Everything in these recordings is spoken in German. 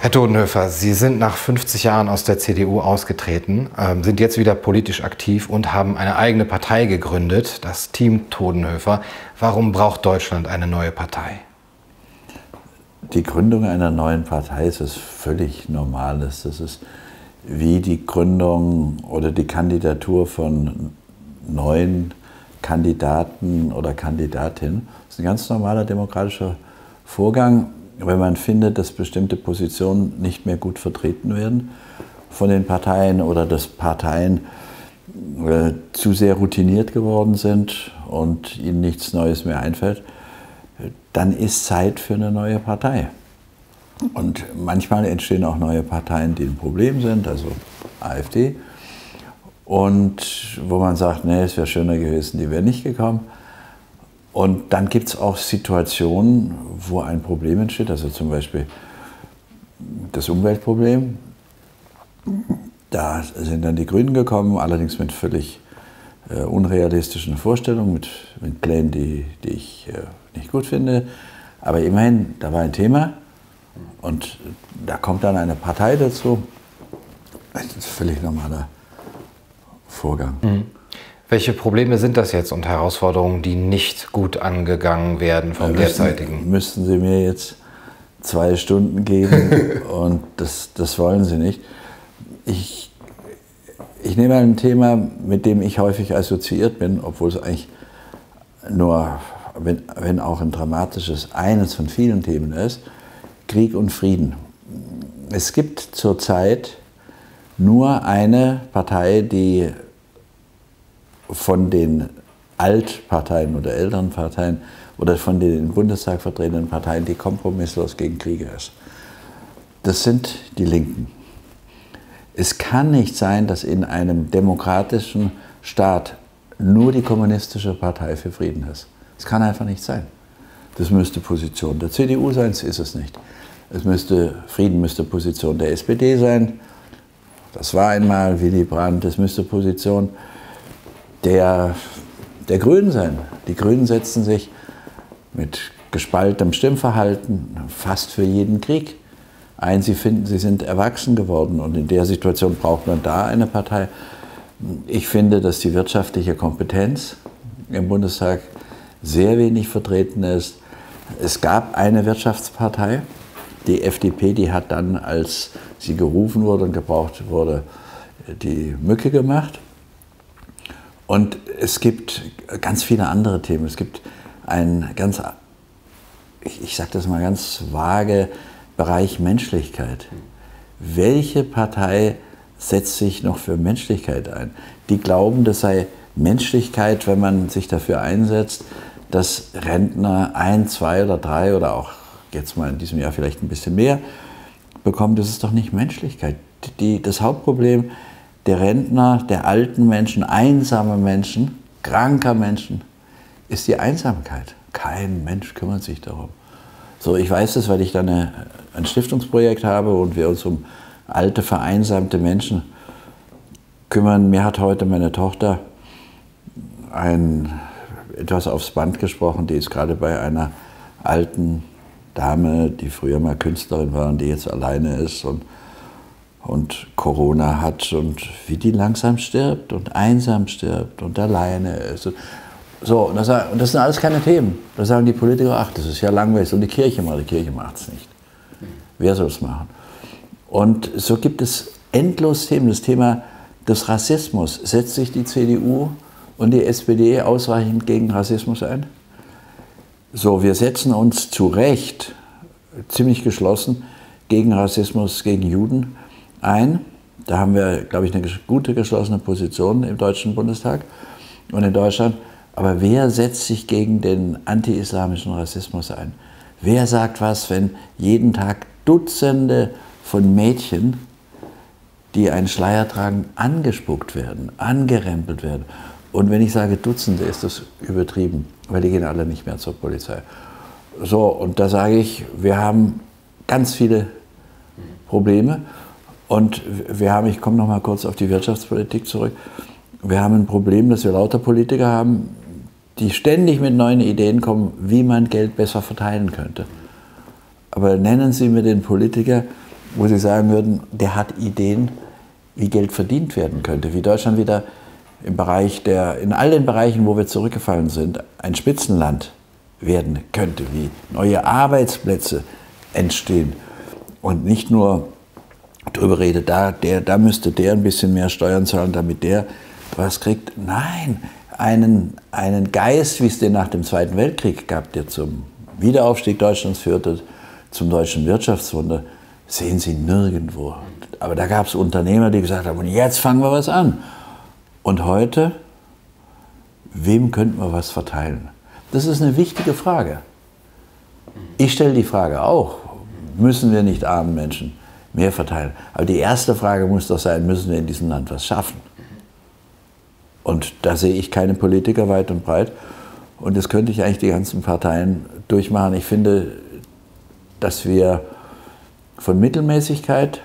Herr Todenhöfer, Sie sind nach 50 Jahren aus der CDU ausgetreten, ähm, sind jetzt wieder politisch aktiv und haben eine eigene Partei gegründet, das Team Todenhöfer. Warum braucht Deutschland eine neue Partei? Die Gründung einer neuen Partei ist etwas völlig Normales. Das ist wie die Gründung oder die Kandidatur von neuen Kandidaten oder Kandidatinnen. Das ist ein ganz normaler demokratischer Vorgang wenn man findet, dass bestimmte Positionen nicht mehr gut vertreten werden von den Parteien oder dass Parteien äh, zu sehr routiniert geworden sind und ihnen nichts Neues mehr einfällt, dann ist Zeit für eine neue Partei. Und manchmal entstehen auch neue Parteien, die ein Problem sind, also AfD. Und wo man sagt, nee, es wäre schöner gewesen, die wäre nicht gekommen. Und dann gibt es auch Situationen, wo ein Problem entsteht, also zum Beispiel das Umweltproblem. Da sind dann die Grünen gekommen, allerdings mit völlig äh, unrealistischen Vorstellungen, mit, mit Plänen, die, die ich äh, nicht gut finde. Aber immerhin, da war ein Thema und da kommt dann eine Partei dazu. Das ist ein völlig normaler Vorgang. Mhm. Welche Probleme sind das jetzt und Herausforderungen, die nicht gut angegangen werden vom müssen, derzeitigen? Müssten Sie mir jetzt zwei Stunden geben und das, das wollen Sie nicht. Ich, ich nehme ein Thema, mit dem ich häufig assoziiert bin, obwohl es eigentlich nur, wenn, wenn auch ein dramatisches, eines von vielen Themen ist, Krieg und Frieden. Es gibt zurzeit nur eine Partei, die von den Altparteien oder Elternparteien oder von den im Bundestag vertretenen Parteien, die kompromisslos gegen Kriege ist. Das sind die Linken. Es kann nicht sein, dass in einem demokratischen Staat nur die kommunistische Partei für Frieden ist. Das kann einfach nicht sein. Das müsste Position der CDU sein, das ist es nicht. Es müsste, Frieden müsste Position der SPD sein. Das war einmal Willy Brandt, das müsste Position der, der Grünen sein. Die Grünen setzen sich mit gespaltenem Stimmverhalten fast für jeden Krieg ein. Sie finden, sie sind erwachsen geworden und in der Situation braucht man da eine Partei. Ich finde, dass die wirtschaftliche Kompetenz im Bundestag sehr wenig vertreten ist. Es gab eine Wirtschaftspartei, die FDP, die hat dann, als sie gerufen wurde und gebraucht wurde, die Mücke gemacht. Und es gibt ganz viele andere Themen. Es gibt einen ganz, ich, ich sage das mal ganz vage, Bereich Menschlichkeit. Welche Partei setzt sich noch für Menschlichkeit ein? Die glauben, das sei Menschlichkeit, wenn man sich dafür einsetzt, dass Rentner ein, zwei oder drei oder auch jetzt mal in diesem Jahr vielleicht ein bisschen mehr bekommen. Das ist doch nicht Menschlichkeit. Die, das Hauptproblem ist, der Rentner, der alten Menschen, einsame Menschen, kranker Menschen, ist die Einsamkeit. Kein Mensch kümmert sich darum. So, ich weiß das, weil ich dann eine, ein Stiftungsprojekt habe und wir uns um alte, vereinsamte Menschen kümmern. Mir hat heute meine Tochter ein, etwas aufs Band gesprochen, die ist gerade bei einer alten Dame, die früher mal Künstlerin war und die jetzt alleine ist und und Corona hat und wie die langsam stirbt und einsam stirbt und alleine ist. So, und das, und das sind alles keine Themen. Da sagen die Politiker, ach, das ist ja langweilig. Und die Kirche macht, die Kirche macht es nicht. Wer soll es machen? Und so gibt es endlos Themen. Das Thema des Rassismus. Setzt sich die CDU und die SPD ausreichend gegen Rassismus ein? So, wir setzen uns zu Recht ziemlich geschlossen gegen Rassismus, gegen Juden ein. Da haben wir, glaube ich, eine gute geschlossene Position im Deutschen Bundestag und in Deutschland. Aber wer setzt sich gegen den anti-islamischen Rassismus ein? Wer sagt was, wenn jeden Tag Dutzende von Mädchen, die einen Schleier tragen, angespuckt werden, angerempelt werden? Und wenn ich sage Dutzende, ist das übertrieben, weil die gehen alle nicht mehr zur Polizei. So, und da sage ich, wir haben ganz viele Probleme. Und wir haben, ich komme noch mal kurz auf die Wirtschaftspolitik zurück, wir haben ein Problem, dass wir lauter Politiker haben, die ständig mit neuen Ideen kommen, wie man Geld besser verteilen könnte. Aber nennen Sie mir den Politiker, wo Sie sagen würden, der hat Ideen, wie Geld verdient werden könnte, wie Deutschland wieder im Bereich der, in all den Bereichen, wo wir zurückgefallen sind, ein Spitzenland werden könnte, wie neue Arbeitsplätze entstehen. Und nicht nur darüber redet, da, der, da müsste der ein bisschen mehr Steuern zahlen, damit der was kriegt. Nein, einen, einen Geist, wie es den nach dem Zweiten Weltkrieg gab, der zum Wiederaufstieg Deutschlands führte, zum deutschen Wirtschaftswunder, sehen Sie nirgendwo. Aber da gab es Unternehmer, die gesagt haben, und jetzt fangen wir was an. Und heute, wem könnten wir was verteilen? Das ist eine wichtige Frage. Ich stelle die Frage auch, müssen wir nicht armen Menschen mehr verteilen? Aber die erste Frage muss doch sein, müssen wir in diesem Land was schaffen? Und da sehe ich keine Politiker weit und breit. Und das könnte ich eigentlich die ganzen Parteien durchmachen. Ich finde, dass wir von Mittelmäßigkeit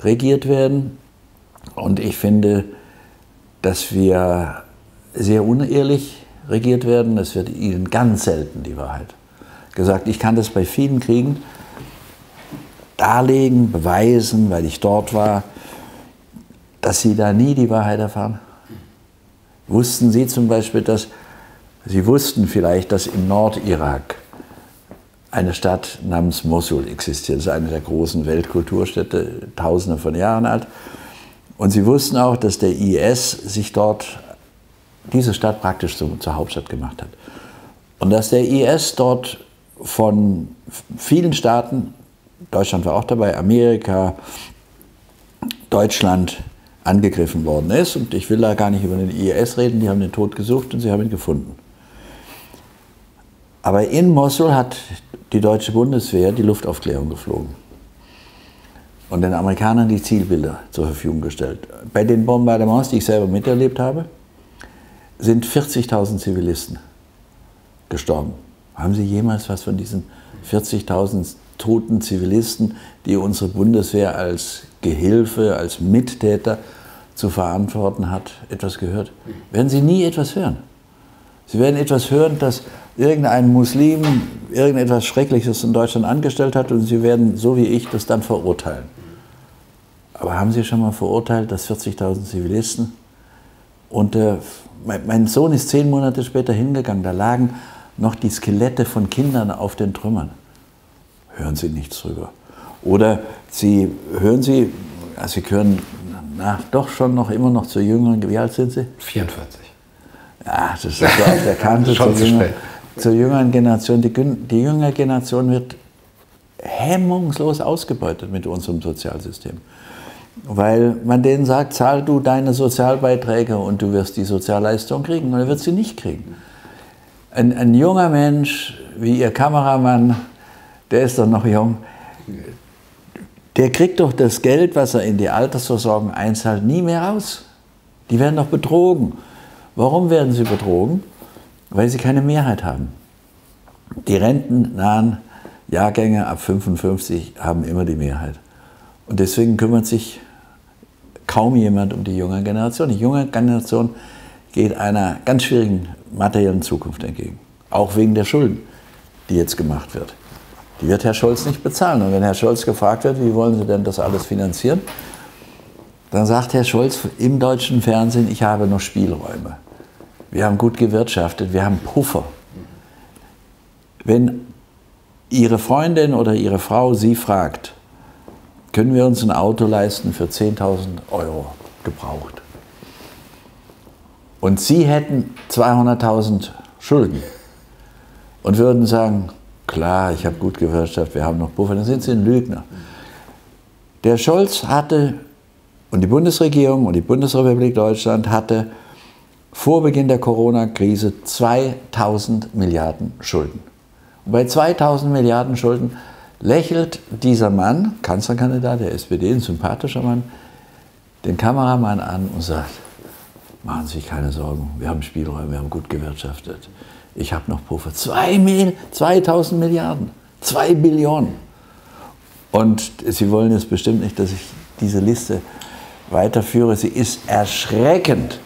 regiert werden. Und ich finde, dass wir sehr unehrlich regiert werden. Es wird ihnen ganz selten die Wahrheit gesagt. Ich kann das bei vielen Kriegen darlegen, beweisen, weil ich dort war, dass sie da nie die Wahrheit erfahren. Wussten Sie zum Beispiel, dass Sie wussten vielleicht, dass im Nordirak eine Stadt namens Mosul existiert. Das ist eine der großen Weltkulturstädte, tausende von Jahren alt. Und sie wussten auch, dass der IS sich dort, diese Stadt praktisch zur, zur Hauptstadt gemacht hat. Und dass der IS dort von vielen Staaten, Deutschland war auch dabei, Amerika, Deutschland, angegriffen worden ist. Und ich will da gar nicht über den IS reden, die haben den Tod gesucht und sie haben ihn gefunden. Aber in Mosul hat die deutsche Bundeswehr die Luftaufklärung geflogen und den Amerikanern die Zielbilder zur Verfügung gestellt. Bei den Bombardements, die ich selber miterlebt habe, sind 40.000 Zivilisten gestorben. Haben Sie jemals was von diesen 40.000 toten Zivilisten, die unsere Bundeswehr als Gehilfe, als Mittäter zu verantworten hat, etwas gehört? Werden Sie nie etwas hören. Sie werden etwas hören, dass irgendein Muslim irgendetwas Schreckliches in Deutschland angestellt hat und Sie werden, so wie ich, das dann verurteilen. Aber haben Sie schon mal verurteilt, dass 40.000 Zivilisten und äh, mein, mein Sohn ist zehn Monate später hingegangen, da lagen noch die Skelette von Kindern auf den Trümmern. Hören Sie nichts drüber. Oder Sie hören Sie, also Sie gehören na, doch schon noch immer noch zur jüngeren, wie alt sind Sie? 44. Ja, das ist so auf der Kante zur, jünger, zur jüngeren Generation. Die, die jüngere Generation wird hemmungslos ausgebeutet mit unserem Sozialsystem. Weil man denen sagt, zahl du deine Sozialbeiträge und du wirst die Sozialleistung kriegen. Und er wird sie nicht kriegen. Ein, ein junger Mensch wie Ihr Kameramann, der ist doch noch jung, der kriegt doch das Geld, was er in die Altersversorgung einzahlt, nie mehr raus. Die werden doch betrogen. Warum werden sie betrogen? Weil sie keine Mehrheit haben. Die rentennahen Jahrgänge ab 55 haben immer die Mehrheit. Und deswegen kümmert sich kaum jemand um die junge Generation. Die junge Generation geht einer ganz schwierigen materiellen Zukunft entgegen. Auch wegen der Schulden, die jetzt gemacht wird. Die wird Herr Scholz nicht bezahlen. Und wenn Herr Scholz gefragt wird, wie wollen Sie denn das alles finanzieren, dann sagt Herr Scholz im deutschen Fernsehen, ich habe noch Spielräume. Wir haben gut gewirtschaftet, wir haben Puffer. Wenn Ihre Freundin oder Ihre Frau Sie fragt, können wir uns ein Auto leisten für 10.000 Euro gebraucht? Und Sie hätten 200.000 Schulden und würden sagen, klar, ich habe gut gewirtschaftet, wir haben noch Puffer, dann sind Sie ein Lügner. Der Scholz hatte und die Bundesregierung und die Bundesrepublik Deutschland hatte vor Beginn der Corona-Krise 2000 Milliarden Schulden. Und bei 2000 Milliarden Schulden lächelt dieser Mann, Kanzlerkandidat der SPD, ein sympathischer Mann, den Kameramann an und sagt, machen Sie sich keine Sorgen, wir haben Spielräume, wir haben gut gewirtschaftet ich habe noch Puffer. Zwei Mil 2000 Milliarden, zwei Billionen. Und Sie wollen jetzt bestimmt nicht, dass ich diese Liste weiterführe. Sie ist erschreckend.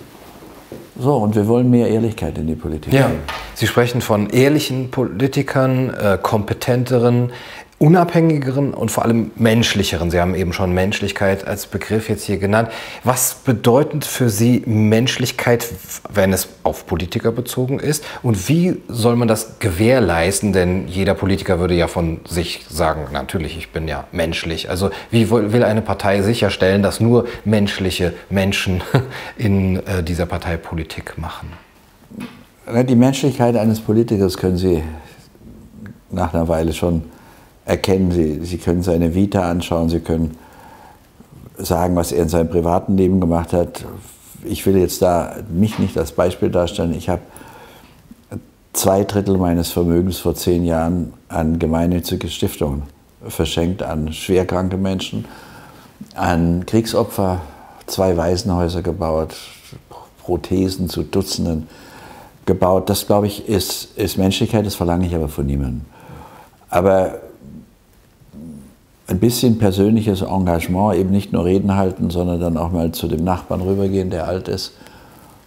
So, und wir wollen mehr Ehrlichkeit in die Politik. Ja, Sie sprechen von ehrlichen Politikern, äh, kompetenteren, unabhängigeren und vor allem menschlicheren. Sie haben eben schon Menschlichkeit als Begriff jetzt hier genannt. Was bedeutet für Sie Menschlichkeit, wenn es auf Politiker bezogen ist? Und wie soll man das gewährleisten? Denn jeder Politiker würde ja von sich sagen, natürlich, ich bin ja menschlich. Also wie will eine Partei sicherstellen, dass nur menschliche Menschen in äh, dieser Partei Politik machen? Die Menschlichkeit eines Politikers können Sie nach einer Weile schon erkennen. Sie, Sie können seine Vita anschauen, Sie können sagen, was er in seinem privaten Leben gemacht hat. Ich will jetzt da mich nicht als Beispiel darstellen. Ich habe zwei Drittel meines Vermögens vor zehn Jahren an gemeinnützige Stiftungen verschenkt, an schwerkranke Menschen, an Kriegsopfer, zwei Waisenhäuser gebaut, Prothesen zu Dutzenden gebaut. Das, glaube ich, ist, ist Menschlichkeit, das verlange ich aber von niemandem. Aber ein bisschen persönliches Engagement, eben nicht nur Reden halten, sondern dann auch mal zu dem Nachbarn rübergehen, der alt ist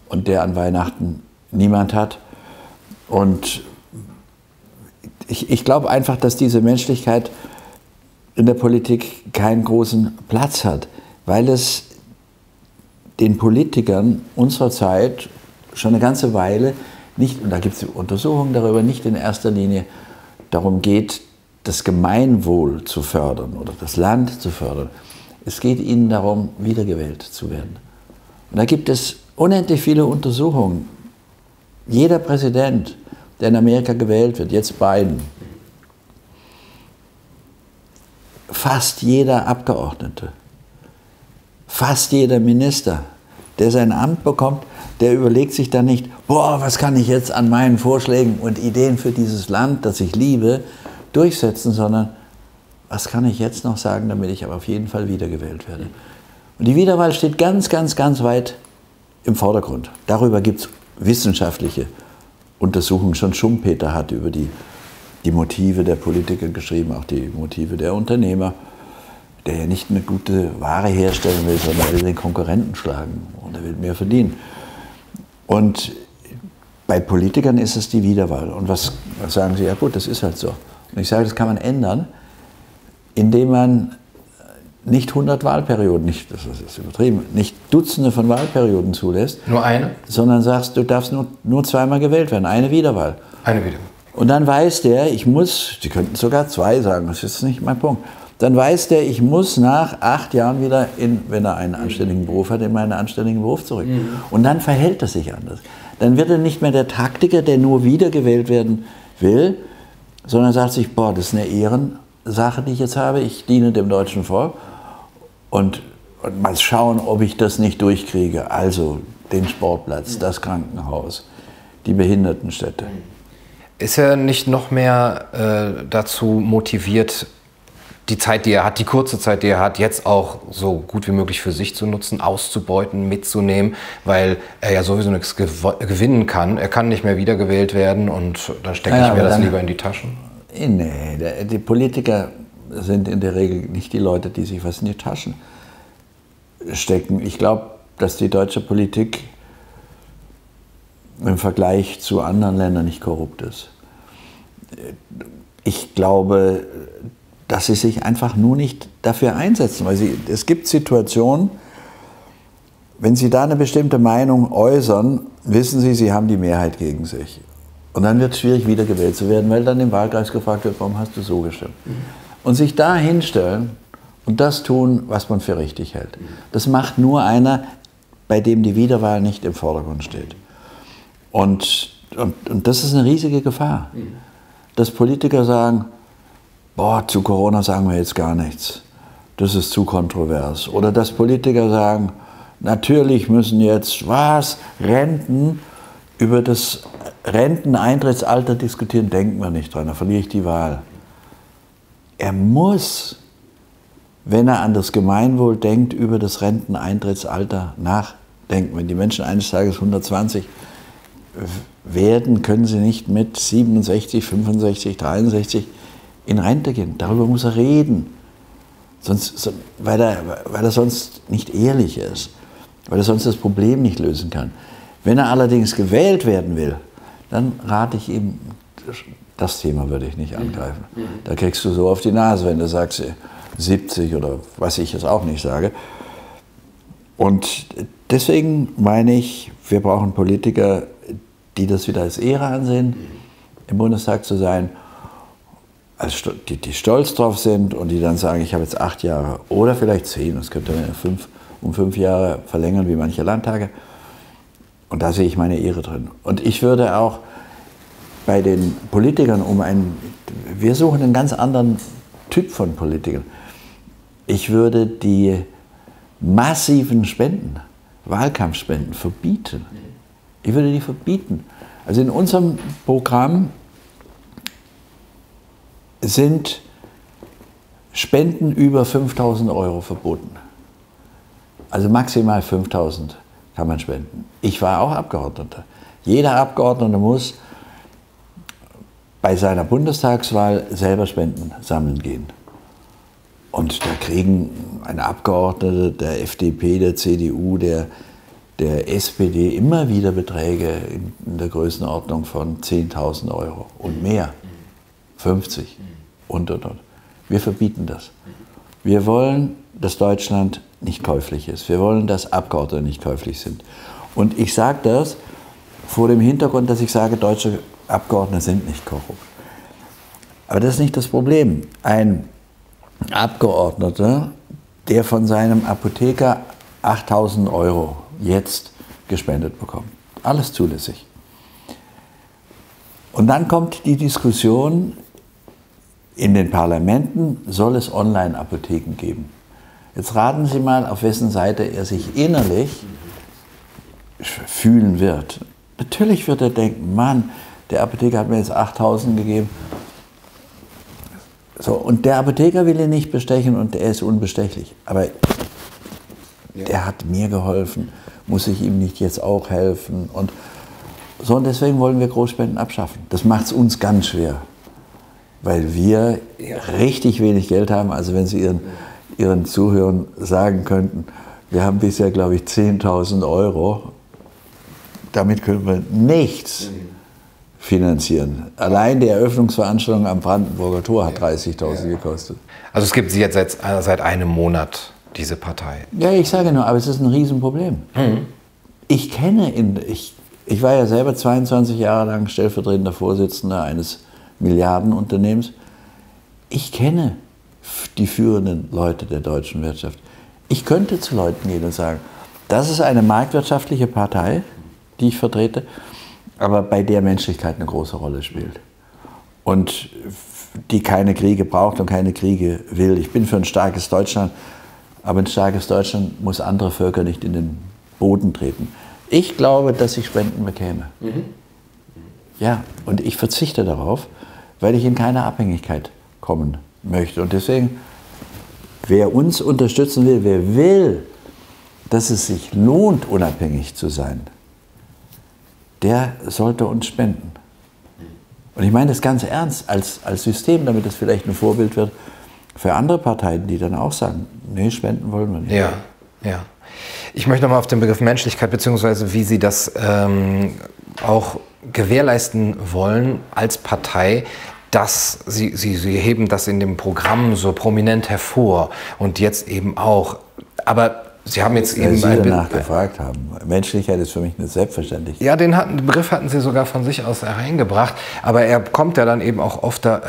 und der an Weihnachten niemand hat. Und ich, ich glaube einfach, dass diese Menschlichkeit in der Politik keinen großen Platz hat, weil es den Politikern unserer Zeit schon eine ganze Weile nicht, und da gibt es Untersuchungen darüber, nicht in erster Linie darum geht, das Gemeinwohl zu fördern oder das Land zu fördern. Es geht ihnen darum, wiedergewählt zu werden. Und da gibt es unendlich viele Untersuchungen. Jeder Präsident, der in Amerika gewählt wird, jetzt Biden, fast jeder Abgeordnete, fast jeder Minister, der sein Amt bekommt, der überlegt sich dann nicht, boah, was kann ich jetzt an meinen Vorschlägen und Ideen für dieses Land, das ich liebe, durchsetzen, sondern was kann ich jetzt noch sagen, damit ich aber auf jeden Fall wiedergewählt werde. Und die Wiederwahl steht ganz, ganz, ganz weit im Vordergrund. Darüber gibt es wissenschaftliche Untersuchungen. Schon Schumpeter hat über die, die Motive der Politiker geschrieben, auch die Motive der Unternehmer, der ja nicht eine gute Ware herstellen will, sondern er will den Konkurrenten schlagen und er will mehr verdienen. Und bei Politikern ist es die Wiederwahl. Und was, was sagen Sie? Ja gut, das ist halt so. Und ich sage, das kann man ändern, indem man nicht 100 Wahlperioden, nicht, das ist übertrieben, nicht Dutzende von Wahlperioden zulässt. Nur eine? Sondern sagst, du darfst nur, nur zweimal gewählt werden, eine Wiederwahl. Eine Wiederwahl. Und dann weiß der, ich muss, Sie könnten sogar zwei sagen, das ist nicht mein Punkt. Dann weiß der, ich muss nach acht Jahren wieder, in, wenn er einen anständigen Beruf hat, in meinen anständigen Beruf zurück. Mhm. Und dann verhält er sich anders. Dann wird er nicht mehr der Taktiker, der nur wiedergewählt werden will, sondern sagt sich, boah, das ist eine Ehrensache, die ich jetzt habe, ich diene dem deutschen Volk und, und mal schauen, ob ich das nicht durchkriege. Also den Sportplatz, das Krankenhaus, die Behindertenstätte. Ist er nicht noch mehr äh, dazu motiviert, die Zeit, die er hat, die kurze Zeit, die er hat, jetzt auch so gut wie möglich für sich zu nutzen, auszubeuten, mitzunehmen, weil er ja sowieso nichts gewinnen kann. Er kann nicht mehr wiedergewählt werden und dann stecke ja, ich mir das lieber in die Taschen. Nee, die Politiker sind in der Regel nicht die Leute, die sich was in die Taschen stecken. Ich glaube, dass die deutsche Politik im Vergleich zu anderen Ländern nicht korrupt ist. Ich glaube, dass sie sich einfach nur nicht dafür einsetzen. Weil sie, es gibt Situationen, wenn Sie da eine bestimmte Meinung äußern, wissen Sie, Sie haben die Mehrheit gegen sich. Und dann wird es schwierig, wiedergewählt zu werden, weil dann im Wahlkreis gefragt wird, warum hast du so gestimmt? Mhm. Und sich da hinstellen und das tun, was man für richtig hält. Das macht nur einer, bei dem die Wiederwahl nicht im Vordergrund steht. Und, und, und das ist eine riesige Gefahr, mhm. dass Politiker sagen, boah, zu Corona sagen wir jetzt gar nichts. Das ist zu kontrovers. Oder dass Politiker sagen, natürlich müssen jetzt, was, Renten, über das Renteneintrittsalter diskutieren, denken wir nicht dran, da verliere ich die Wahl. Er muss, wenn er an das Gemeinwohl denkt, über das Renteneintrittsalter nachdenken. Wenn die Menschen eines Tages 120 werden, können sie nicht mit 67, 65, 63 in Rente gehen. Darüber muss er reden. Sonst, weil, er, weil er sonst nicht ehrlich ist, weil er sonst das Problem nicht lösen kann. Wenn er allerdings gewählt werden will, dann rate ich ihm, Das Thema würde ich nicht angreifen. Da kriegst du so auf die Nase, wenn du sagst 70 oder was ich jetzt auch nicht sage. Und deswegen meine ich, wir brauchen Politiker, die das wieder als Ehre ansehen, im Bundestag zu sein, also die, die stolz drauf sind und die dann sagen, ich habe jetzt acht Jahre oder vielleicht zehn, das könnte man fünf, um fünf Jahre verlängern wie manche Landtage. Und da sehe ich meine Ehre drin. Und ich würde auch bei den Politikern um einen, wir suchen einen ganz anderen Typ von Politikern. Ich würde die massiven Spenden, Wahlkampfspenden verbieten. Ich würde die verbieten. Also in unserem Programm sind Spenden über 5000 Euro verboten. Also maximal 5000 kann man spenden. Ich war auch Abgeordneter. Jeder Abgeordnete muss bei seiner Bundestagswahl selber Spenden sammeln gehen. Und da kriegen ein Abgeordneter der FDP, der CDU, der, der SPD immer wieder Beträge in der Größenordnung von 10.000 Euro und mehr. 50 und, und, und. Wir verbieten das. Wir wollen, dass Deutschland nicht käuflich ist. Wir wollen, dass Abgeordnete nicht käuflich sind. Und ich sage das vor dem Hintergrund, dass ich sage, deutsche Abgeordnete sind nicht korrupt. Aber das ist nicht das Problem. Ein Abgeordneter, der von seinem Apotheker 8000 Euro jetzt gespendet bekommt. Alles zulässig. Und dann kommt die Diskussion, in den Parlamenten soll es Online-Apotheken geben. Jetzt raten Sie mal, auf wessen Seite er sich innerlich fühlen wird. Natürlich wird er denken, Mann, der Apotheker hat mir jetzt 8000 gegeben. So, und der Apotheker will ihn nicht bestechen und er ist unbestechlich. Aber ja. der hat mir geholfen, muss ich ihm nicht jetzt auch helfen? Und so, und deswegen wollen wir Großspenden abschaffen. Das macht es uns ganz schwer weil wir richtig wenig Geld haben. Also wenn Sie Ihren, Ihren Zuhörern sagen könnten, wir haben bisher, glaube ich, 10.000 Euro, damit können wir nichts finanzieren. Allein die Eröffnungsveranstaltung am Brandenburger Tor hat 30.000 gekostet. Also es gibt sie jetzt seit, seit einem Monat, diese Partei. Ja, ich sage nur, aber es ist ein Riesenproblem. Mhm. Ich kenne, in, ich, ich war ja selber 22 Jahre lang stellvertretender Vorsitzender eines Milliardenunternehmens. Ich kenne die führenden Leute der deutschen Wirtschaft. Ich könnte zu Leuten gehen und sagen, das ist eine marktwirtschaftliche Partei, die ich vertrete, aber bei der Menschlichkeit eine große Rolle spielt. Und die keine Kriege braucht und keine Kriege will. Ich bin für ein starkes Deutschland, aber ein starkes Deutschland muss andere Völker nicht in den Boden treten. Ich glaube, dass ich Spenden bekäme. Mhm. Ja, und ich verzichte darauf, weil ich in keine Abhängigkeit kommen möchte. Und deswegen, wer uns unterstützen will, wer will, dass es sich lohnt, unabhängig zu sein, der sollte uns spenden. Und ich meine das ganz ernst als, als System, damit es vielleicht ein Vorbild wird für andere Parteien, die dann auch sagen, nee, spenden wollen wir nicht. Ja, ja. Ich möchte nochmal auf den Begriff Menschlichkeit, beziehungsweise wie Sie das ähm, auch gewährleisten wollen als Partei, dass sie, sie, sie heben das in dem Programm so prominent hervor und jetzt eben auch. Aber Sie haben jetzt eben. Sie danach gefragt haben. Menschlichkeit ist für mich eine Selbstverständlichkeit. Ja, den, hatten, den Begriff hatten Sie sogar von sich aus hereingebracht. Aber er kommt ja dann eben auch oft äh,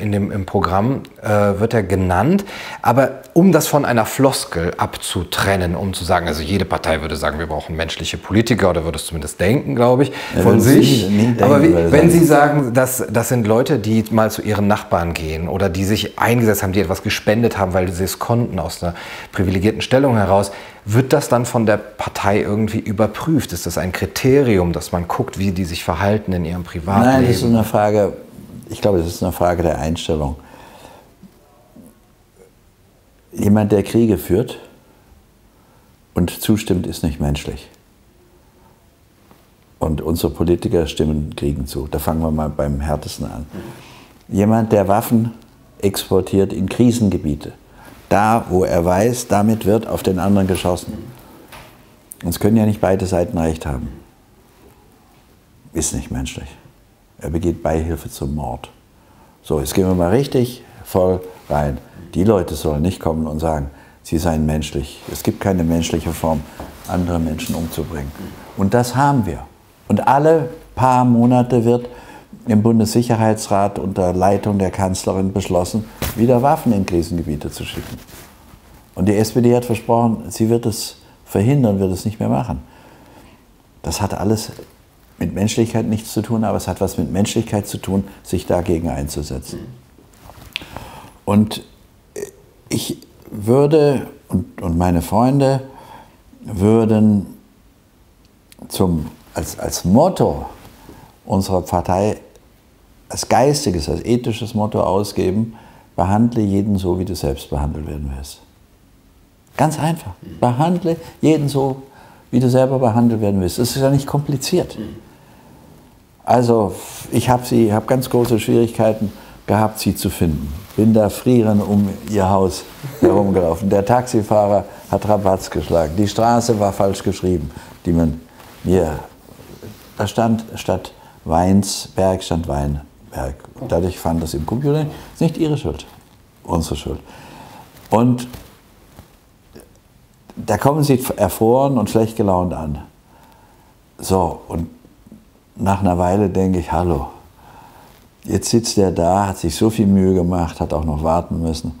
in dem, im Programm, äh, wird er genannt. Aber um das von einer Floskel abzutrennen, um zu sagen, also jede Partei würde sagen, wir brauchen menschliche Politiker oder würde es zumindest denken, glaube ich, von ja, sich. Nie, nie denken, Aber wie, wenn Sie sagen, dass, das sind Leute, die mal zu ihren Nachbarn gehen oder die sich eingesetzt haben, die etwas gespendet haben, weil sie es konnten aus einer privilegierten Stellung heraus, heraus. Wird das dann von der Partei irgendwie überprüft? Ist das ein Kriterium, dass man guckt, wie die sich verhalten in ihrem Privatleben? Nein, das ist eine Frage, ich glaube, das ist eine Frage der Einstellung. Jemand, der Kriege führt und zustimmt, ist nicht menschlich. Und unsere Politiker stimmen Kriegen zu. Da fangen wir mal beim härtesten an. Jemand, der Waffen exportiert in Krisengebiete, da, wo er weiß, damit wird auf den anderen geschossen. Und es können ja nicht beide Seiten recht haben. Ist nicht menschlich. Er begeht Beihilfe zum Mord. So, jetzt gehen wir mal richtig voll rein. Die Leute sollen nicht kommen und sagen, sie seien menschlich. Es gibt keine menschliche Form, andere Menschen umzubringen. Und das haben wir. Und alle paar Monate wird im Bundessicherheitsrat unter Leitung der Kanzlerin beschlossen, wieder Waffen in Krisengebiete zu schicken. Und die SPD hat versprochen, sie wird es verhindern, wird es nicht mehr machen. Das hat alles mit Menschlichkeit nichts zu tun, aber es hat was mit Menschlichkeit zu tun, sich dagegen einzusetzen. Und ich würde und, und meine Freunde würden zum, als, als Motto unserer Partei, als geistiges, als ethisches Motto ausgeben, behandle jeden so, wie du selbst behandelt werden willst. Ganz einfach. Behandle jeden so, wie du selber behandelt werden willst. Das ist ja nicht kompliziert. Also ich habe sie, ganz große Schwierigkeiten gehabt, sie zu finden. Bin da frierend um ihr Haus herumgelaufen. Der Taxifahrer hat Rabatz geschlagen. Die Straße war falsch geschrieben, die man mir. Da stand statt Weinsberg stand Weinberg. Dadurch fand das im Computer ist nicht ihre Schuld, unsere Schuld. Und da kommen sie erfroren und schlecht gelaunt an. So, und nach einer Weile denke ich, hallo, jetzt sitzt er da, hat sich so viel Mühe gemacht, hat auch noch warten müssen.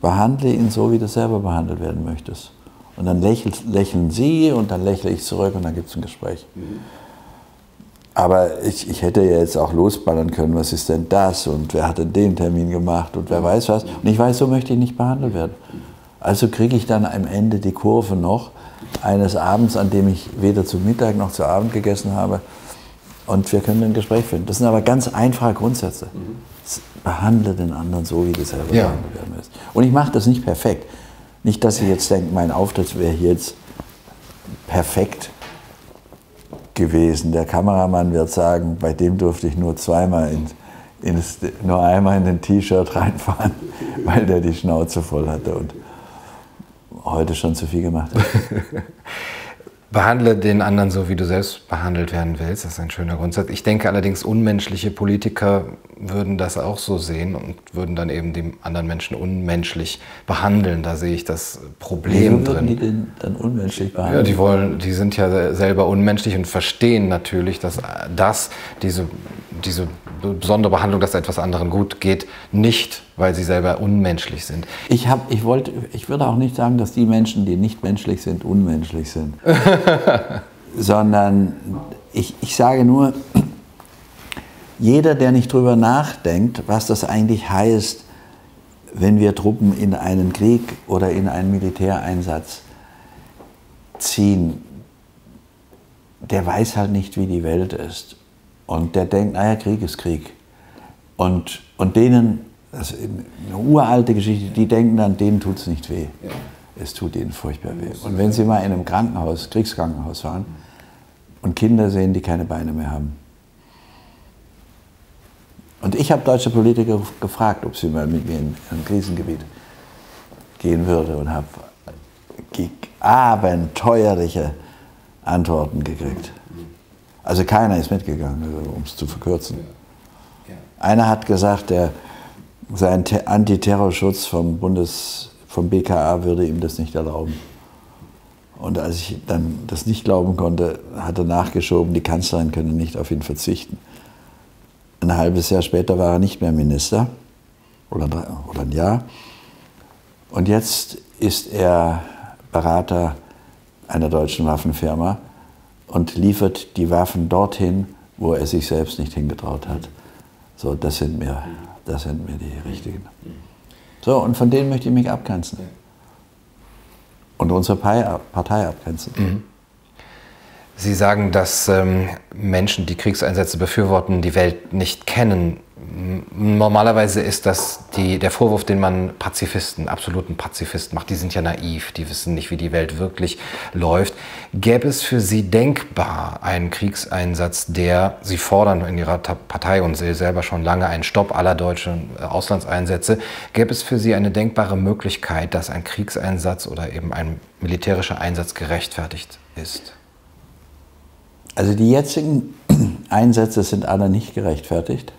Behandle ihn so, wie du selber behandelt werden möchtest. Und dann lächeln sie und dann lächle ich zurück und dann gibt es ein Gespräch. Mhm. Aber ich, ich hätte ja jetzt auch losballern können, was ist denn das und wer hat denn den Termin gemacht und wer weiß was. Und ich weiß, so möchte ich nicht behandelt werden. Also kriege ich dann am Ende die Kurve noch eines Abends, an dem ich weder zu Mittag noch zu Abend gegessen habe. Und wir können ein Gespräch führen. Das sind aber ganz einfache Grundsätze. Behandle den anderen so, wie du selber ja. behandelt werden willst. Und ich mache das nicht perfekt. Nicht, dass ich jetzt denke, mein Auftritt wäre hier jetzt perfekt gewesen. Der Kameramann wird sagen, bei dem durfte ich nur zweimal in, in nur einmal in den T-Shirt reinfahren, weil der die Schnauze voll hatte. Und heute schon zu viel gemacht habe. Behandle den anderen so, wie du selbst behandelt werden willst. Das ist ein schöner Grundsatz. Ich denke allerdings, unmenschliche Politiker würden das auch so sehen und würden dann eben die anderen Menschen unmenschlich behandeln. Da sehe ich das Problem Wie drin. die denn dann unmenschlich behandeln? Ja, die wollen, die sind ja selber unmenschlich und verstehen natürlich, dass das, diese, diese besondere Behandlung, dass etwas anderen gut geht, nicht, weil sie selber unmenschlich sind. Ich, hab, ich, wollte, ich würde auch nicht sagen, dass die Menschen, die nicht menschlich sind, unmenschlich sind. Sondern ich, ich sage nur, jeder, der nicht drüber nachdenkt, was das eigentlich heißt, wenn wir Truppen in einen Krieg oder in einen Militäreinsatz ziehen, der weiß halt nicht, wie die Welt ist. Und der denkt, naja, Krieg ist Krieg. Und, und denen, das ist eine uralte Geschichte, die denken dann, denen tut es nicht weh. Ja. Es tut ihnen furchtbar weh. Und wenn sie mal in einem Krankenhaus, Kriegskrankenhaus waren und Kinder sehen, die keine Beine mehr haben. Und ich habe deutsche Politiker gefragt, ob sie mal mit mir in ein Krisengebiet gehen würde und habe abenteuerliche Antworten gekriegt. Also keiner ist mitgegangen, also um es zu verkürzen. Einer hat gesagt, der, sein Antiterrorschutz vom, Bundes, vom BKA würde ihm das nicht erlauben. Und als ich dann das nicht glauben konnte, hat er nachgeschoben, die Kanzlerin könne nicht auf ihn verzichten. Ein halbes Jahr später war er nicht mehr Minister oder, oder ein Jahr. Und jetzt ist er Berater einer deutschen Waffenfirma und liefert die Waffen dorthin, wo er sich selbst nicht hingetraut hat. So, das sind mir, das sind mir die richtigen. So, und von denen möchte ich mich abgrenzen. Und unsere Partei abgrenzen. Mhm. Sie sagen, dass ähm, Menschen, die Kriegseinsätze befürworten, die Welt nicht kennen. Normalerweise ist das die, der Vorwurf, den man Pazifisten, absoluten Pazifisten macht. Die sind ja naiv, die wissen nicht, wie die Welt wirklich läuft. Gäbe es für Sie denkbar einen Kriegseinsatz, der Sie fordern in Ihrer Partei und Sie selber schon lange einen Stopp aller deutschen äh, Auslandseinsätze, gäbe es für Sie eine denkbare Möglichkeit, dass ein Kriegseinsatz oder eben ein militärischer Einsatz gerechtfertigt ist? Also die jetzigen Einsätze sind alle nicht gerechtfertigt.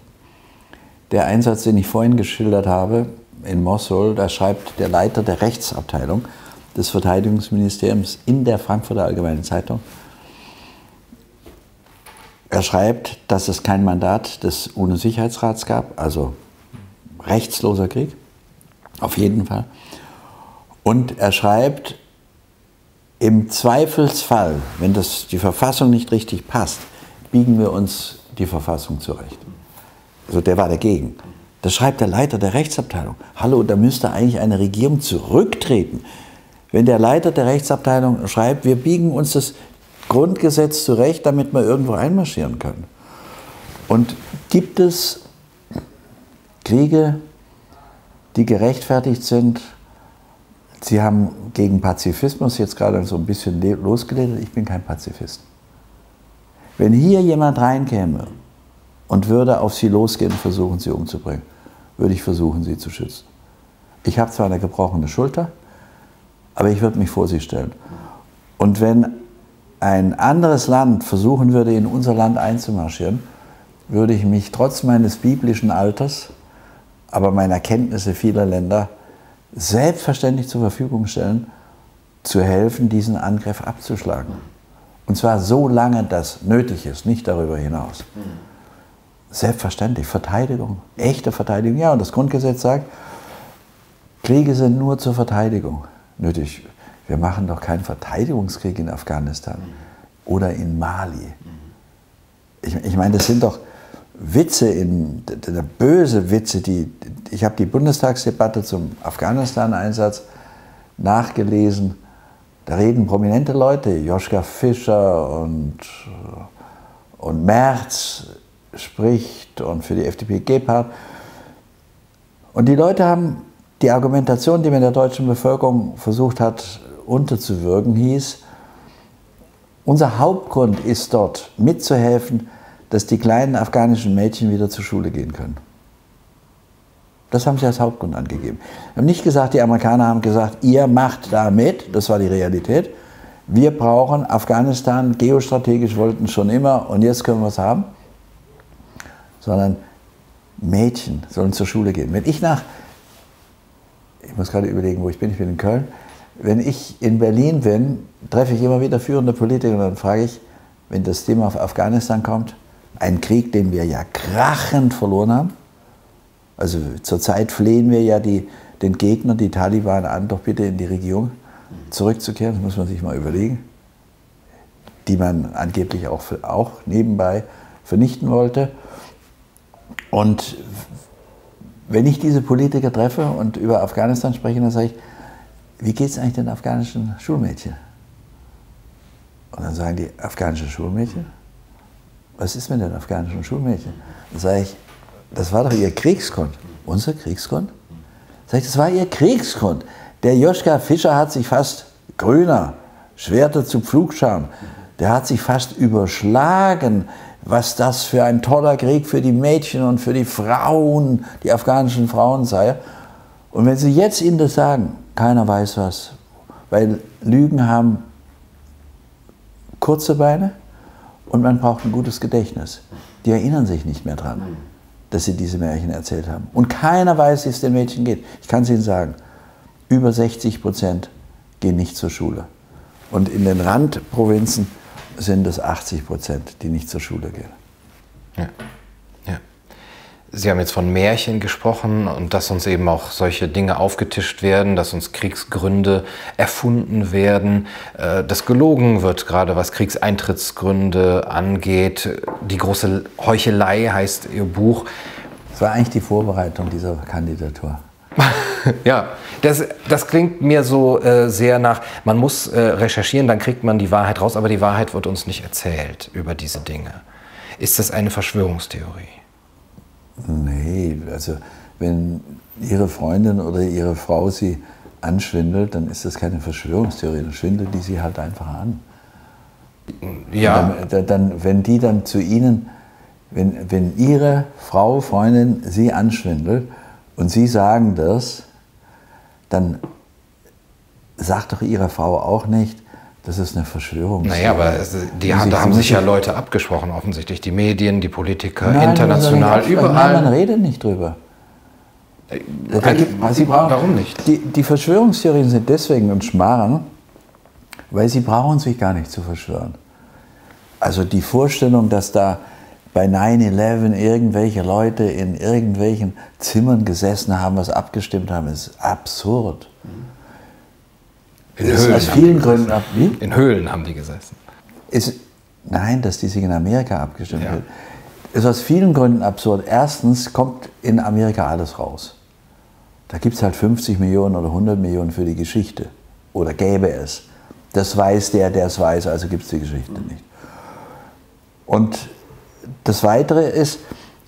Der Einsatz, den ich vorhin geschildert habe, in Mosul, da schreibt der Leiter der Rechtsabteilung des Verteidigungsministeriums in der Frankfurter Allgemeinen Zeitung, er schreibt, dass es kein Mandat des UNO-Sicherheitsrats gab, also rechtsloser Krieg, auf jeden Fall. Und er schreibt, im Zweifelsfall, wenn das, die Verfassung nicht richtig passt, biegen wir uns die Verfassung zurecht. Also der war dagegen. Das schreibt der Leiter der Rechtsabteilung. Hallo, da müsste eigentlich eine Regierung zurücktreten. Wenn der Leiter der Rechtsabteilung schreibt, wir biegen uns das Grundgesetz zurecht, damit wir irgendwo einmarschieren können. Und gibt es Kriege, die gerechtfertigt sind? Sie haben gegen Pazifismus jetzt gerade so ein bisschen losgelegt. Ich bin kein Pazifist. Wenn hier jemand reinkäme und würde auf Sie losgehen und versuchen, Sie umzubringen, würde ich versuchen, Sie zu schützen. Ich habe zwar eine gebrochene Schulter, aber ich würde mich vor Sie stellen. Und wenn ein anderes Land versuchen würde, in unser Land einzumarschieren, würde ich mich trotz meines biblischen Alters, aber meiner Kenntnisse vieler Länder, selbstverständlich zur Verfügung stellen, zu helfen, diesen Angriff abzuschlagen. Und zwar so lange das nötig ist, nicht darüber hinaus. Selbstverständlich, Verteidigung, echte Verteidigung. Ja, und das Grundgesetz sagt, Kriege sind nur zur Verteidigung nötig. Wir machen doch keinen Verteidigungskrieg in Afghanistan oder in Mali. Ich, ich meine, das sind doch Witze, in, böse Witze. Die, ich habe die Bundestagsdebatte zum Afghanistan-Einsatz nachgelesen. Da reden prominente Leute, Joschka Fischer und, und Merz spricht und für die FDP Gebhardt. Und die Leute haben die Argumentation, die man der deutschen Bevölkerung versucht hat unterzuwirken, hieß, unser Hauptgrund ist dort mitzuhelfen, dass die kleinen afghanischen Mädchen wieder zur Schule gehen können. Das haben sie als Hauptgrund angegeben. Haben nicht gesagt, die Amerikaner haben gesagt, ihr macht da mit, das war die Realität. Wir brauchen Afghanistan, geostrategisch wollten schon immer und jetzt können wir es haben. Sondern Mädchen sollen zur Schule gehen. Wenn ich nach, ich muss gerade überlegen, wo ich bin, ich bin in Köln, wenn ich in Berlin bin, treffe ich immer wieder führende Politiker und dann frage ich, wenn das Thema auf Afghanistan kommt, ein Krieg, den wir ja krachend verloren haben. Also zurzeit flehen wir ja die, den Gegner, die Taliban an, doch bitte in die Regierung zurückzukehren. Das muss man sich mal überlegen. Die man angeblich auch, auch nebenbei vernichten wollte. Und wenn ich diese Politiker treffe und über Afghanistan spreche, dann sage ich, wie geht es eigentlich den afghanischen Schulmädchen? Und dann sagen die, afghanische Schulmädchen? Was ist mit den afghanischen Schulmädchen? Dann sage ich, das war doch ihr Kriegsgrund. Unser Kriegsgrund? Sag ich, das war ihr Kriegsgrund. Der Joschka Fischer hat sich fast grüner, Schwerter zu Pflugscham, der hat sich fast überschlagen, was das für ein toller Krieg für die Mädchen und für die Frauen, die afghanischen Frauen sei. Und wenn Sie jetzt ihnen das sagen, keiner weiß was, weil Lügen haben kurze Beine und man braucht ein gutes Gedächtnis. Die erinnern sich nicht mehr dran, dass sie diese Märchen erzählt haben. Und keiner weiß, wie es den Mädchen geht. Ich kann es Ihnen sagen, über 60 Prozent gehen nicht zur Schule. Und in den Randprovinzen sind es 80 Prozent, die nicht zur Schule gehen. Ja. Sie haben jetzt von Märchen gesprochen und dass uns eben auch solche Dinge aufgetischt werden, dass uns Kriegsgründe erfunden werden, äh, dass gelogen wird, gerade was Kriegseintrittsgründe angeht. Die große Heuchelei heißt Ihr Buch. Das war eigentlich die Vorbereitung dieser Kandidatur. ja, das, das klingt mir so äh, sehr nach, man muss äh, recherchieren, dann kriegt man die Wahrheit raus, aber die Wahrheit wird uns nicht erzählt über diese Dinge. Ist das eine Verschwörungstheorie? Nee, also wenn Ihre Freundin oder Ihre Frau Sie anschwindelt, dann ist das keine Verschwörungstheorie, dann schwindelt die Sie halt einfach an. Ja. Dann, dann, wenn die dann zu Ihnen, wenn, wenn Ihre Frau, Freundin Sie anschwindelt und Sie sagen das, dann sagt doch Ihre Frau auch nicht, Das ist eine Verschwörung. Naja, aber es, die, da haben sich ja Leute abgesprochen, offensichtlich. Die Medien, die Politiker, nein, international, überall. Nein, man redet nicht drüber. Äh, gibt, also brauchen, warum nicht? Die, die, Verschwörungstheorien sind deswegen ein Schmarrn, weil sie brauchen sich gar nicht zu verschwören. Also die Vorstellung, dass da bei 9-11 irgendwelche Leute in irgendwelchen Zimmern gesessen haben, was abgestimmt haben, ist absurd. In Höhlen aus vielen Gründen ab. Wie? In Höhlen haben die gesessen. Ist, nein, dass die sich in Amerika abgestimmt ja. haben. Ist aus vielen Gründen absurd. Erstens kommt in Amerika alles raus. Da gibt es halt 50 Millionen oder 100 Millionen für die Geschichte. Oder gäbe es. Das weiß der, der es weiß, also gibt es die Geschichte nicht. Und das Weitere ist,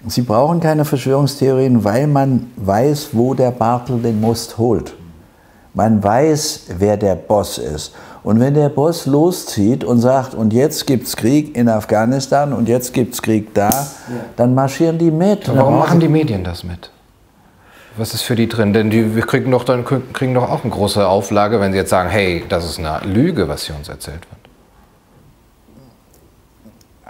Sie brauchen keine Verschwörungstheorien, weil man weiß, wo der Bartel den Most holt. Man weiß, wer der Boss ist. Und wenn der Boss loszieht und sagt, und jetzt gibt es Krieg in Afghanistan und jetzt gibt es Krieg da, ja. dann marschieren die mit. warum machen die Medien das mit? Was ist für die drin? Denn die, wir kriegen doch, dann, kriegen doch auch eine große Auflage, wenn sie jetzt sagen, hey, das ist eine Lüge, was hier uns erzählt wird.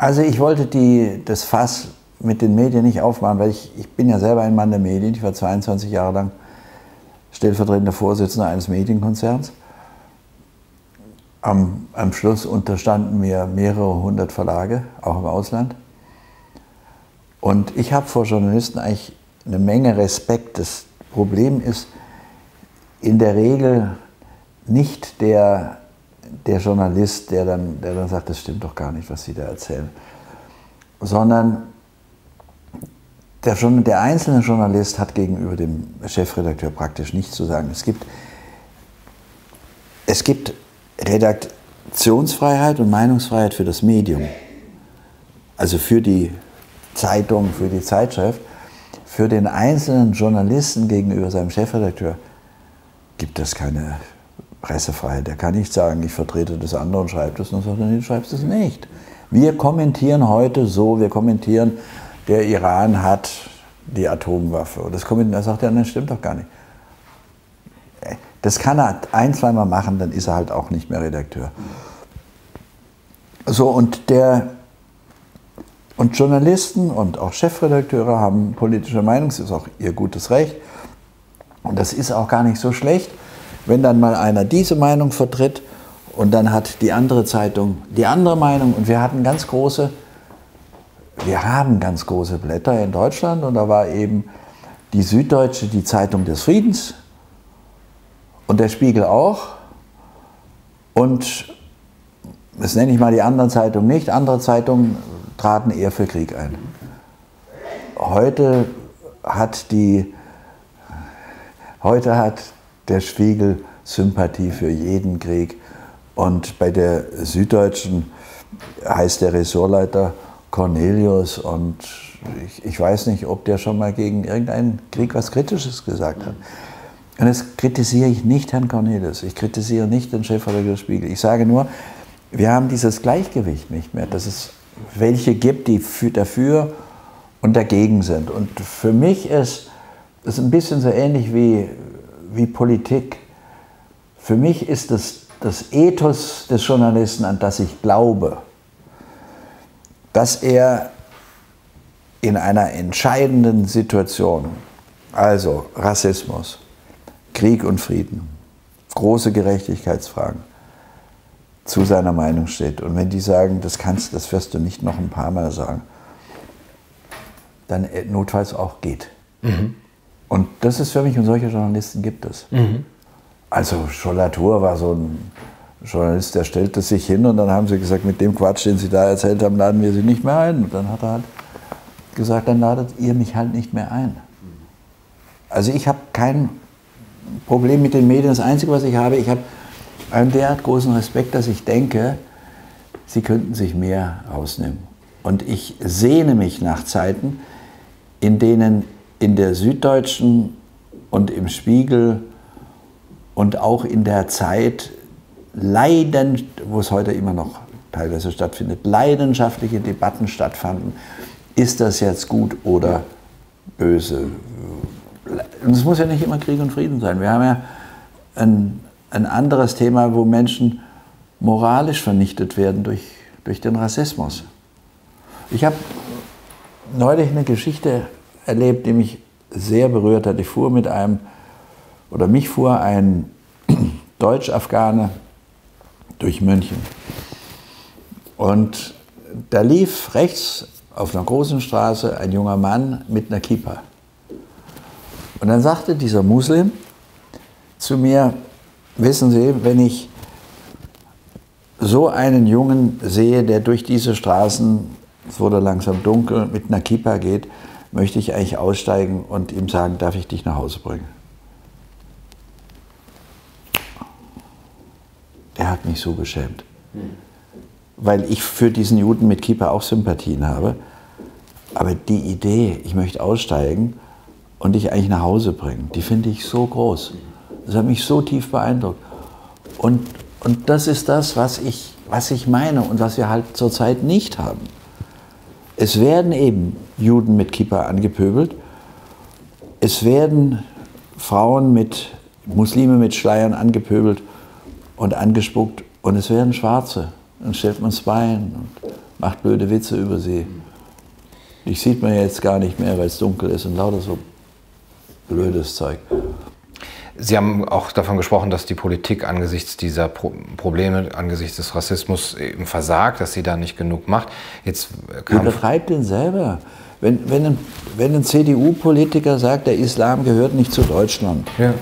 Also ich wollte die, das Fass mit den Medien nicht aufmachen, weil ich, ich bin ja selber ein Mann der Medien. Ich war 22 Jahre lang stellvertretender Vorsitzender eines Medienkonzerns. Am, am Schluss unterstanden mir mehrere hundert Verlage, auch im Ausland. Und ich habe vor Journalisten eigentlich eine Menge Respekt. Das Problem ist in der Regel nicht der der Journalist, der dann, der dann sagt, das stimmt doch gar nicht, was Sie da erzählen, sondern der, der einzelne Journalist hat gegenüber dem Chefredakteur praktisch nichts zu sagen. Es gibt, es gibt Redaktionsfreiheit und Meinungsfreiheit für das Medium, also für die Zeitung, für die Zeitschrift. Für den einzelnen Journalisten gegenüber seinem Chefredakteur gibt es keine Pressefreiheit. Der kann nicht sagen, ich vertrete das andere und schreibe das, und nee, du schreibst es nicht. Wir kommentieren heute so, wir kommentieren, der Iran hat die Atomwaffe. Und das kommentiert, da sagt er, das stimmt doch gar nicht. Das kann er ein, zweimal machen, dann ist er halt auch nicht mehr Redakteur. So, und der und Journalisten und auch Chefredakteure haben politische Meinung, das ist auch ihr gutes Recht. Und das ist auch gar nicht so schlecht. Wenn dann mal einer diese Meinung vertritt und dann hat die andere Zeitung die andere Meinung und wir hatten ganz große, wir haben ganz große Blätter in Deutschland und da war eben die Süddeutsche die Zeitung des Friedens und der Spiegel auch und das nenne ich mal die anderen Zeitungen nicht, andere Zeitungen traten eher für Krieg ein. Heute hat die heute hat der Spiegel Sympathie für jeden Krieg. Und bei der Süddeutschen heißt der Ressortleiter Cornelius und ich, ich, weiß nicht, ob der schon mal gegen irgendeinen Krieg was Kritisches gesagt hat. Und das kritisiere ich nicht Herrn Cornelius, ich kritisiere nicht den Chefredakteur Spiegel. Ich sage nur, wir haben dieses Gleichgewicht nicht mehr, dass es welche gibt, die für, dafür und dagegen sind. Und für mich ist es ein bisschen so ähnlich wie, wie Politik. Für mich ist das, das Ethos des Journalisten, an das ich glaube, dass er in einer entscheidenden Situation, also Rassismus, Krieg und Frieden, große Gerechtigkeitsfragen, zu seiner Meinung steht. Und wenn die sagen, das kannst, das wirst du nicht noch ein paar Mal sagen, dann notfalls auch geht. Mhm. Und das ist für mich, und solche Journalisten gibt es. Mhm. Also Schollatur war so ein Journalist, der stellte sich hin und dann haben sie gesagt, mit dem Quatsch, den sie da erzählt haben, laden wir sie nicht mehr ein. Und dann hat er halt gesagt, dann ladet ihr mich halt nicht mehr ein. Also ich habe kein Problem mit den Medien. Das Einzige, was ich habe, ich habe einen derart großen Respekt, dass ich denke, sie könnten sich mehr rausnehmen. Und ich sehne mich nach Zeiten, in denen in der Süddeutschen und im Spiegel und auch in der Zeit leiden, wo es heute immer noch teilweise stattfindet, leidenschaftliche Debatten stattfanden. Ist das jetzt gut oder böse? Und es muss ja nicht immer Krieg und Frieden sein. Wir haben ja ein, ein anderes Thema, wo Menschen moralisch vernichtet werden durch, durch den Rassismus. Ich habe neulich eine Geschichte erlebt, die mich sehr berührt hat. Ich fuhr mit einem, oder mich fuhr ein Deutsch-Afghane durch München. Und da lief rechts auf einer großen Straße ein junger Mann mit einer Kippa. Und dann sagte dieser Muslim zu mir, wissen Sie, wenn ich so einen Jungen sehe, der durch diese Straßen, es wurde langsam dunkel, mit einer Kippa geht, möchte ich eigentlich aussteigen und ihm sagen, darf ich dich nach Hause bringen? Der hat mich so beschämt. Weil ich für diesen Juden mit Kippa auch Sympathien habe. Aber die Idee, ich möchte aussteigen und dich eigentlich nach Hause bringen, die finde ich so groß. Das hat mich so tief beeindruckt. Und, und das ist das, was ich, was ich meine und was wir halt zurzeit nicht haben. Es werden eben Juden mit Kippa angepöbelt. Es werden Frauen mit, Muslime mit Schleiern angepöbelt und angespuckt. Und es werden Schwarze. Dann stellt man es Bein und macht blöde Witze über sie. Die sieht man jetzt gar nicht mehr, weil es dunkel ist und lauter so blödes Zeug. Sie haben auch davon gesprochen, dass die Politik angesichts dieser Pro Probleme, angesichts des Rassismus eben versagt, dass sie da nicht genug macht. Jetzt kam betreibt den selber. Wenn, wenn ein, wenn ein CDU-Politiker sagt, der Islam gehört nicht zu Deutschland, ja.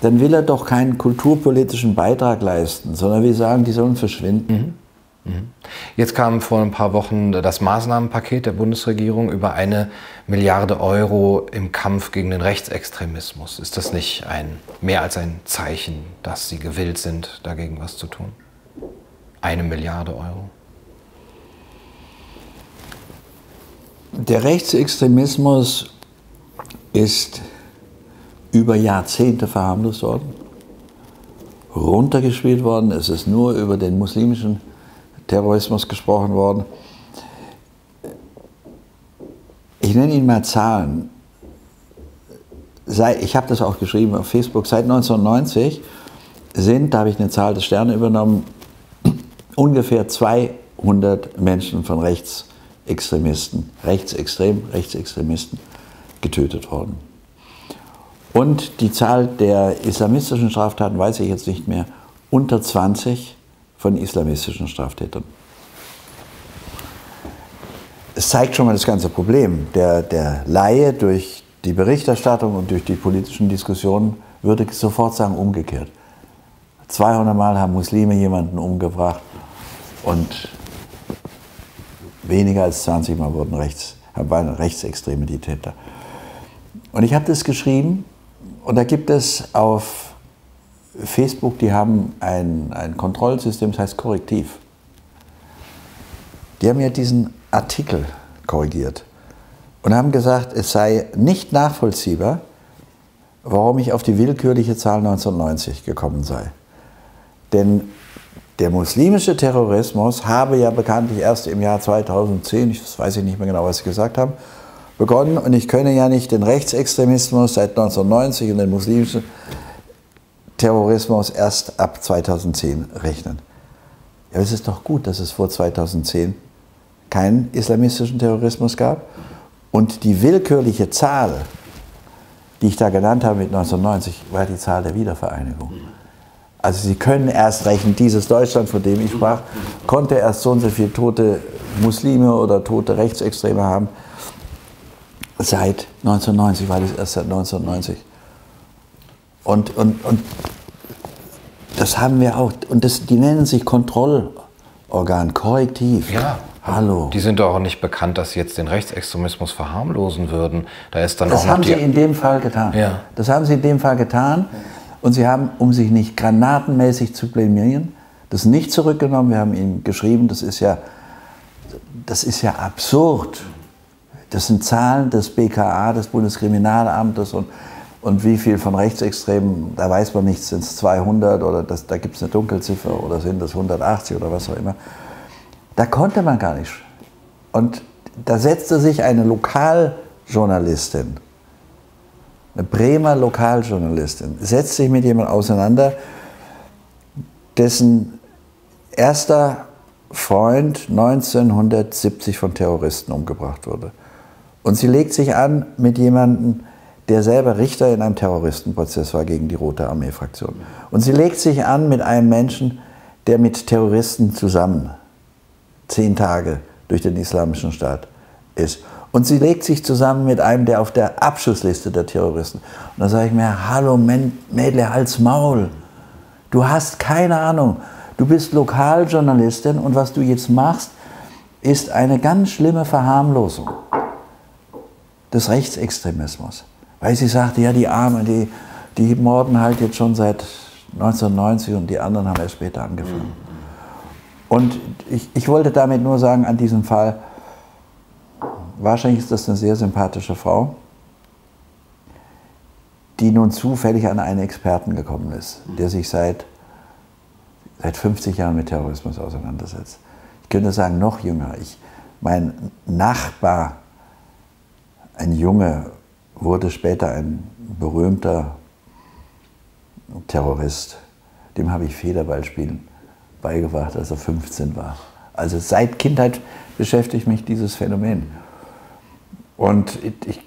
dann will er doch keinen kulturpolitischen Beitrag leisten, sondern wir sagen, die sollen verschwinden. Mhm. Mhm. Jetzt kam vor ein paar Wochen das Maßnahmenpaket der Bundesregierung über eine Milliarde Euro im Kampf gegen den Rechtsextremismus. Ist das nicht ein, mehr als ein Zeichen, dass Sie gewillt sind, dagegen was zu tun? Eine Milliarde Euro. Der Rechtsextremismus ist über Jahrzehnte verharmlost worden, runtergespielt worden. Es ist nur über den muslimischen Terrorismus gesprochen worden. Ich nenne Ihnen mal Zahlen. Ich habe das auch geschrieben auf Facebook. Seit 1990 sind, da habe ich eine Zahl des Sterne übernommen, ungefähr 200 Menschen von Rechtsextremisten, rechtsextrem, Rechtsextremisten getötet worden. Und die Zahl der islamistischen Straftaten weiß ich jetzt nicht mehr, unter 20 von islamistischen Straftätern. Es zeigt schon mal das ganze Problem. Der, der Laie durch die Berichterstattung und durch die politischen Diskussionen würde sofort sagen, umgekehrt. 200 Mal haben Muslime jemanden umgebracht und weniger als 20 Mal wurden rechts, waren rechtsextreme die Täter. Und ich habe das geschrieben und da gibt es auf Facebook, die haben ein, ein Kontrollsystem, das heißt Korrektiv. Die haben ja diesen Artikel korrigiert und haben gesagt, es sei nicht nachvollziehbar, warum ich auf die willkürliche Zahl 1990 gekommen sei. Denn der muslimische Terrorismus habe ja bekanntlich erst im Jahr 2010, ich weiß ich nicht mehr genau, was Sie gesagt haben, begonnen und ich könne ja nicht den Rechtsextremismus seit 1990 und den muslimischen Terrorismus erst ab 2010 rechnen. Ja, es ist doch gut, dass es vor 2010 keinen islamistischen Terrorismus gab und die willkürliche Zahl, die ich da genannt habe mit 1990, war die Zahl der Wiedervereinigung. Also Sie können erst rechnen, dieses Deutschland, von dem ich sprach, konnte erst so und so viele tote Muslime oder tote Rechtsextreme haben seit 1990, weil es erst seit 1990. Und, und, und das haben wir auch. Und das, die nennen sich Kontrollorgan, Korrektiv. Ja. Hallo. Die sind doch auch nicht bekannt, dass sie jetzt den Rechtsextremismus verharmlosen würden. Da ist dann das auch haben sie in dem Fall getan. Ja. Das haben sie in dem Fall getan. Und sie haben, um sich nicht granatenmäßig zu blamieren, das nicht zurückgenommen. Wir haben ihnen geschrieben, das ist ja, das ist ja absurd. Das sind Zahlen des BKA, des Bundeskriminalamtes und und wie viel von Rechtsextremen, da weiß man nicht, sind es 200 oder das, da gibt es eine Dunkelziffer oder sind es 180 oder was auch immer. Da konnte man gar nicht. Und da setzte sich eine Lokaljournalistin, eine Bremer Lokaljournalistin, setzt sich mit jemandem auseinander, dessen erster Freund 1970 von Terroristen umgebracht wurde. Und sie legt sich an mit jemandem, der selber Richter in einem Terroristenprozess war gegen die Rote Armee-Fraktion. Und sie legt sich an mit einem Menschen, der mit Terroristen zusammen zehn Tage durch den Islamischen Staat ist. Und sie legt sich zusammen mit einem, der auf der Abschussliste der Terroristen. Und da sage ich mir, hallo Mädle, Hals Maul. Du hast keine Ahnung. Du bist Lokaljournalistin und was du jetzt machst, ist eine ganz schlimme Verharmlosung des Rechtsextremismus. Weil sie sagte, ja, die Armen, die, die morden halt jetzt schon seit 1990 und die anderen haben erst später angefangen. Und ich, ich wollte damit nur sagen, an diesem Fall, wahrscheinlich ist das eine sehr sympathische Frau, die nun zufällig an einen Experten gekommen ist, der sich seit, seit 50 Jahren mit Terrorismus auseinandersetzt. Ich könnte sagen, noch jünger. Ich, mein Nachbar, ein Junge, wurde später ein berühmter Terrorist. Dem habe ich Federballspielen beigebracht, als er 15 war. Also seit Kindheit beschäftigt mich dieses Phänomen. Und ich,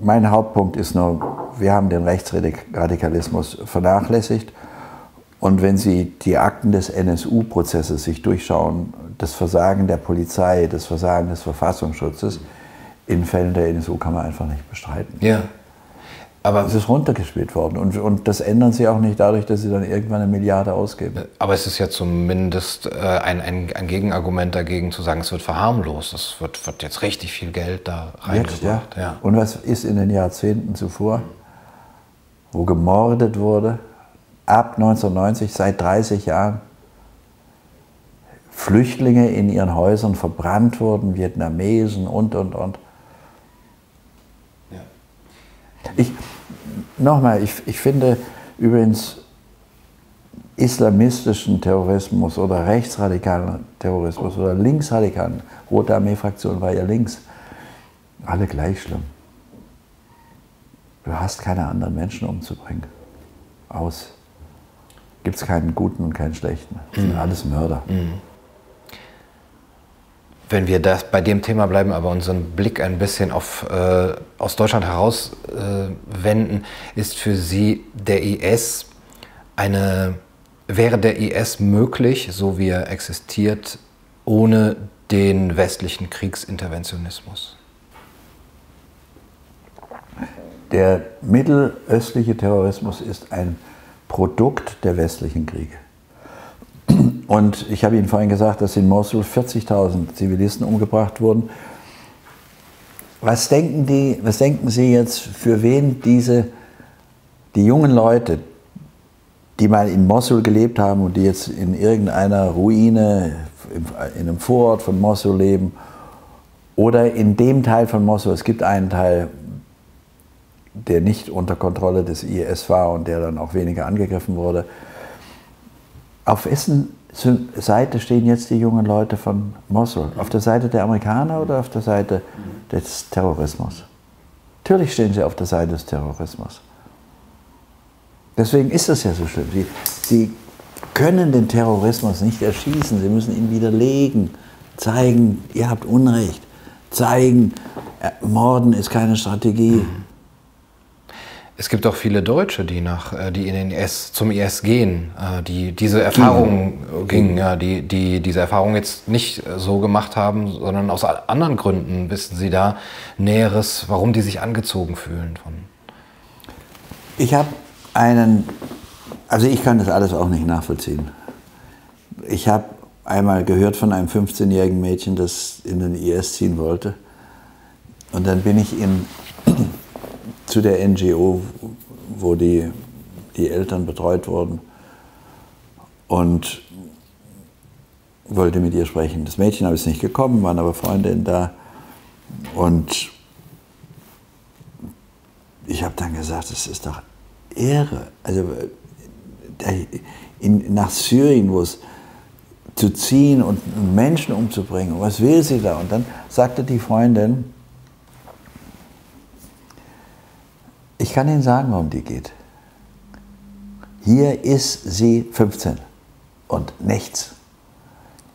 mein Hauptpunkt ist nur, wir haben den Rechtsradikalismus vernachlässigt. Und wenn Sie die Akten des NSU-Prozesses sich durchschauen, das Versagen der Polizei, das Versagen des Verfassungsschutzes, in Fällen der NSU kann man einfach nicht bestreiten. Ja. Aber es ist runtergespielt worden und, und das ändern sie auch nicht dadurch, dass sie dann irgendwann eine Milliarde ausgeben. Aber es ist ja zumindest äh, ein, ein, ein, Gegenargument dagegen zu sagen, es wird verharmlost. Es wird, wird jetzt richtig viel Geld da reingebracht. ja. ja. Und was ist in den Jahrzehnten zuvor, wo gemordet wurde, ab 1990, seit 30 Jahren, Flüchtlinge in ihren Häusern verbrannt wurden, Vietnamesen und, und, und. Ich, nochmal, ich, ich finde übrigens islamistischen Terrorismus oder rechtsradikalen Terrorismus oder linksradikalen, Rote Armee-Fraktion war ja links, alle gleich schlimm. Du hast keine anderen Menschen umzubringen. Aus. Gibt es keinen Guten und keinen Schlechten. Das sind mhm. alles Mörder. Mhm. Wenn wir das bei dem Thema bleiben, aber unseren Blick ein bisschen auf, äh, aus Deutschland heraus äh, wenden, ist für Sie der IS eine, wäre der IS möglich, so wie er existiert, ohne den westlichen Kriegsinterventionismus? Der mittelöstliche Terrorismus ist ein Produkt der westlichen Kriege. Und ich habe Ihnen vorhin gesagt, dass in Mosul 40.000 Zivilisten umgebracht wurden. Was denken, die, was denken Sie jetzt, für wen diese, die jungen Leute, die mal in Mosul gelebt haben und die jetzt in irgendeiner Ruine in einem Vorort von Mosul leben oder in dem Teil von Mosul, es gibt einen Teil, der nicht unter Kontrolle des IS war und der dann auch weniger angegriffen wurde, auf wessen Seite stehen jetzt die jungen Leute von Mosul? Auf der Seite der Amerikaner oder auf der Seite des Terrorismus? Natürlich stehen sie auf der Seite des Terrorismus. Deswegen ist das ja so schlimm. Sie, sie können den Terrorismus nicht erschießen, sie müssen ihn widerlegen, zeigen, ihr habt Unrecht, zeigen, äh, Morden ist keine Strategie. Mhm. Es gibt auch viele Deutsche, die nach, äh, die in den IS, zum IS gehen, äh, die diese Erfahrung mhm. gingen, ja, die, die diese Erfahrung jetzt nicht so gemacht haben, sondern aus anderen Gründen. Wissen Sie da Näheres, warum die sich angezogen fühlen? Von ich habe einen, also ich kann das alles auch nicht nachvollziehen. Ich habe einmal gehört von einem 15-jährigen Mädchen, das in den IS ziehen wollte. Und dann bin ich in zu der NGO, wo die, die Eltern betreut wurden und wollte mit ihr sprechen. Das Mädchen habe ich nicht gekommen, waren aber Freundinnen da und ich habe dann gesagt, das ist doch Ehre. Also in, nach Syrien, wo es zu ziehen und Menschen umzubringen, was will sie da? Und dann sagte die Freundin, Ich kann Ihnen sagen, worum die geht. Hier ist sie 15 und nichts.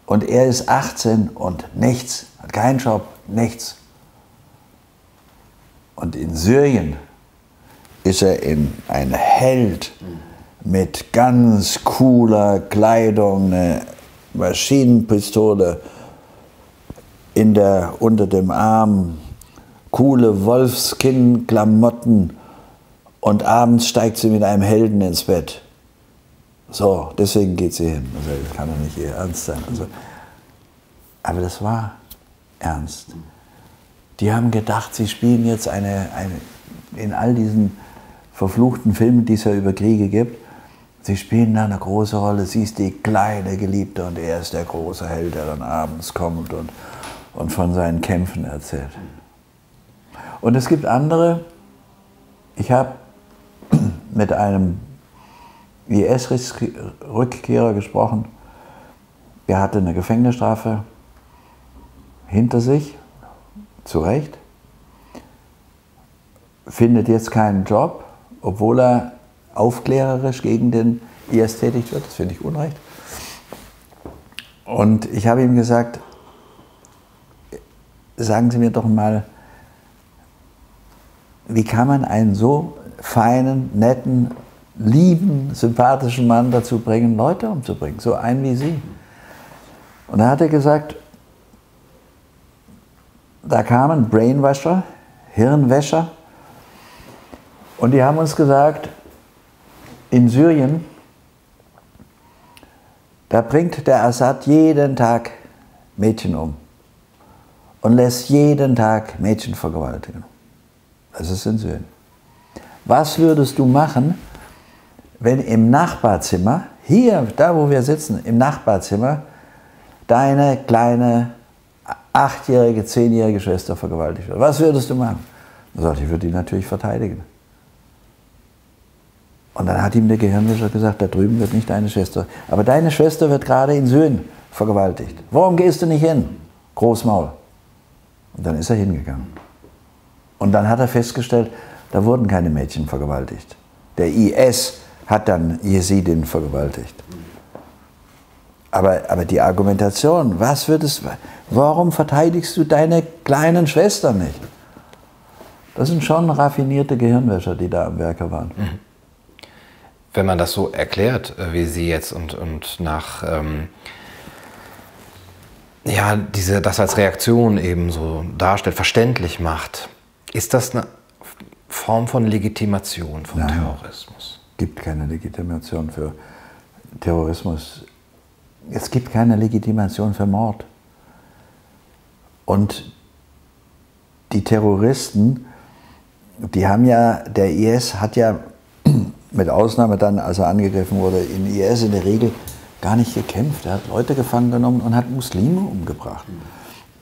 Und er ist 18 und nichts, hat keinen Job, nichts. Und in Syrien ist er in ein Held mit ganz cooler Kleidung, eine Maschinenpistole in der, unter dem Arm, coole Wolfskin-Klamotten und abends steigt sie mit einem Helden ins Bett. So, deswegen geht sie hin. Also, das kann doch nicht ihr Ernst sein. Also, aber das war ernst. Die haben gedacht, sie spielen jetzt eine, eine in all diesen verfluchten Filmen, die es ja über Kriege gibt, sie spielen da eine große Rolle. Sie ist die kleine Geliebte und er ist der große Held, der dann abends kommt und, und von seinen Kämpfen erzählt. Und es gibt andere, ich habe mit einem IS-Rückkehrer gesprochen, der hatte eine Gefängnisstrafe hinter sich, zu Recht, findet jetzt keinen Job, obwohl er aufklärerisch gegen den IS tätig wird. Das finde ich unrecht. Und ich habe ihm gesagt, sagen Sie mir doch mal, wie kann man einen so feinen, netten, lieben, sympathischen Mann dazu bringen, Leute umzubringen, so einen wie Sie? Und da hat er gesagt, da kamen Brainwasher, Hirnwäscher, und die haben uns gesagt, in Syrien, da bringt der Assad jeden Tag Mädchen um und lässt jeden Tag Mädchen vergewaltigen. Das ist in Syrien. Was würdest du machen, wenn im Nachbarzimmer, hier, da wo wir sitzen, im Nachbarzimmer, deine kleine achtjährige, zehnjährige Schwester vergewaltigt wird? Was würdest du machen? Er sagt, ich würde die natürlich verteidigen. Und dann hat ihm der Gehirnwischer gesagt, da drüben wird nicht deine Schwester. Aber deine Schwester wird gerade in Syrien vergewaltigt. Warum gehst du nicht hin? Großmaul. Und dann ist er hingegangen. Und dann hat er festgestellt, da wurden keine Mädchen vergewaltigt. Der IS hat dann Jesidin vergewaltigt. Aber, aber die Argumentation, was wird es, warum verteidigst du deine kleinen Schwestern nicht? Das sind schon raffinierte Gehirnwäscher, die da am Werke waren. Mhm. Wenn man das so erklärt, äh, wie Sie jetzt und, und nach, ähm, ja, diese, das als Reaktion eben so darstellt, verständlich macht, ist das eine Form von Legitimation von Nein, Terrorismus? Es gibt keine Legitimation für Terrorismus. Es gibt keine Legitimation für Mord. Und die Terroristen, die haben ja, der IS hat ja mit Ausnahme dann, als er angegriffen wurde, in IS in der Regel gar nicht gekämpft. Er hat Leute gefangen genommen und hat Muslime umgebracht.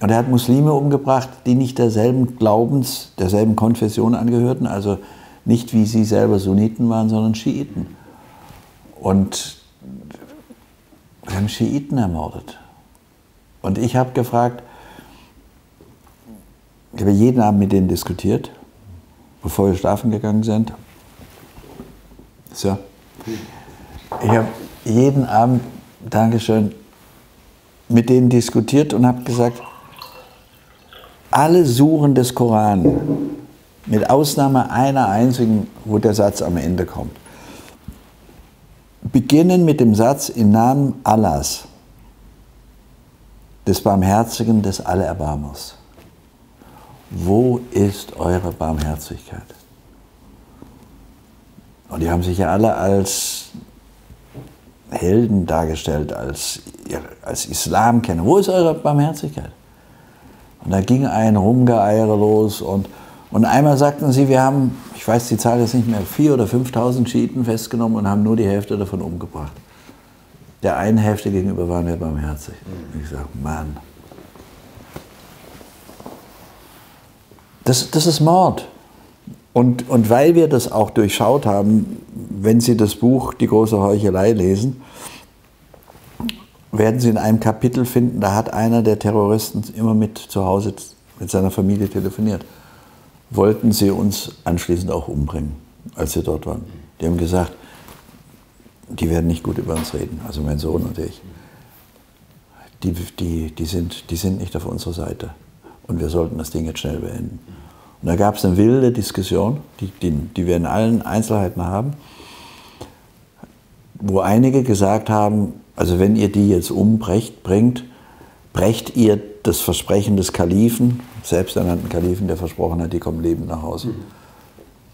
Und er hat Muslime umgebracht, die nicht derselben Glaubens, derselben Konfession angehörten, also nicht wie sie selber Sunniten waren, sondern Schiiten. Und wir haben Schiiten ermordet. Und ich habe gefragt, ich habe jeden Abend mit denen diskutiert, bevor wir schlafen gegangen sind. So. Ich habe jeden Abend, Dankeschön, mit denen diskutiert und habe gesagt, alle Suchen des Koran, mit Ausnahme einer einzigen, wo der Satz am Ende kommt, beginnen mit dem Satz im Namen Allahs, des Barmherzigen, des Allerbarmers. Wo ist eure Barmherzigkeit? Und die haben sich ja alle als Helden dargestellt, als, als Islamkenner. Wo ist eure Barmherzigkeit? Und da ging ein Rumgeeiere los und, und einmal sagten sie, wir haben, ich weiß die Zahl jetzt nicht mehr, 4.000 oder 5.000 Schiiten festgenommen und haben nur die Hälfte davon umgebracht. Der einen Hälfte gegenüber waren wir barmherzig. Ich sage, Mann. Das, das ist Mord. Und, und weil wir das auch durchschaut haben, wenn Sie das Buch Die große Heuchelei lesen, werden Sie in einem Kapitel finden, da hat einer der Terroristen immer mit zu Hause mit seiner Familie telefoniert. Wollten sie uns anschließend auch umbringen, als sie dort waren. Die haben gesagt, die werden nicht gut über uns reden, also mein Sohn und ich. die, die, die, sind, die sind nicht auf unserer Seite. Und wir sollten das Ding jetzt schnell beenden. Und da gab es eine wilde Diskussion, die, die, die wir in allen Einzelheiten haben, wo einige gesagt haben, also wenn ihr die jetzt umbrecht, bringt, brecht ihr das Versprechen des Kalifen, selbsternannten Kalifen, der versprochen hat, die kommen lebend nach Hause. Mhm.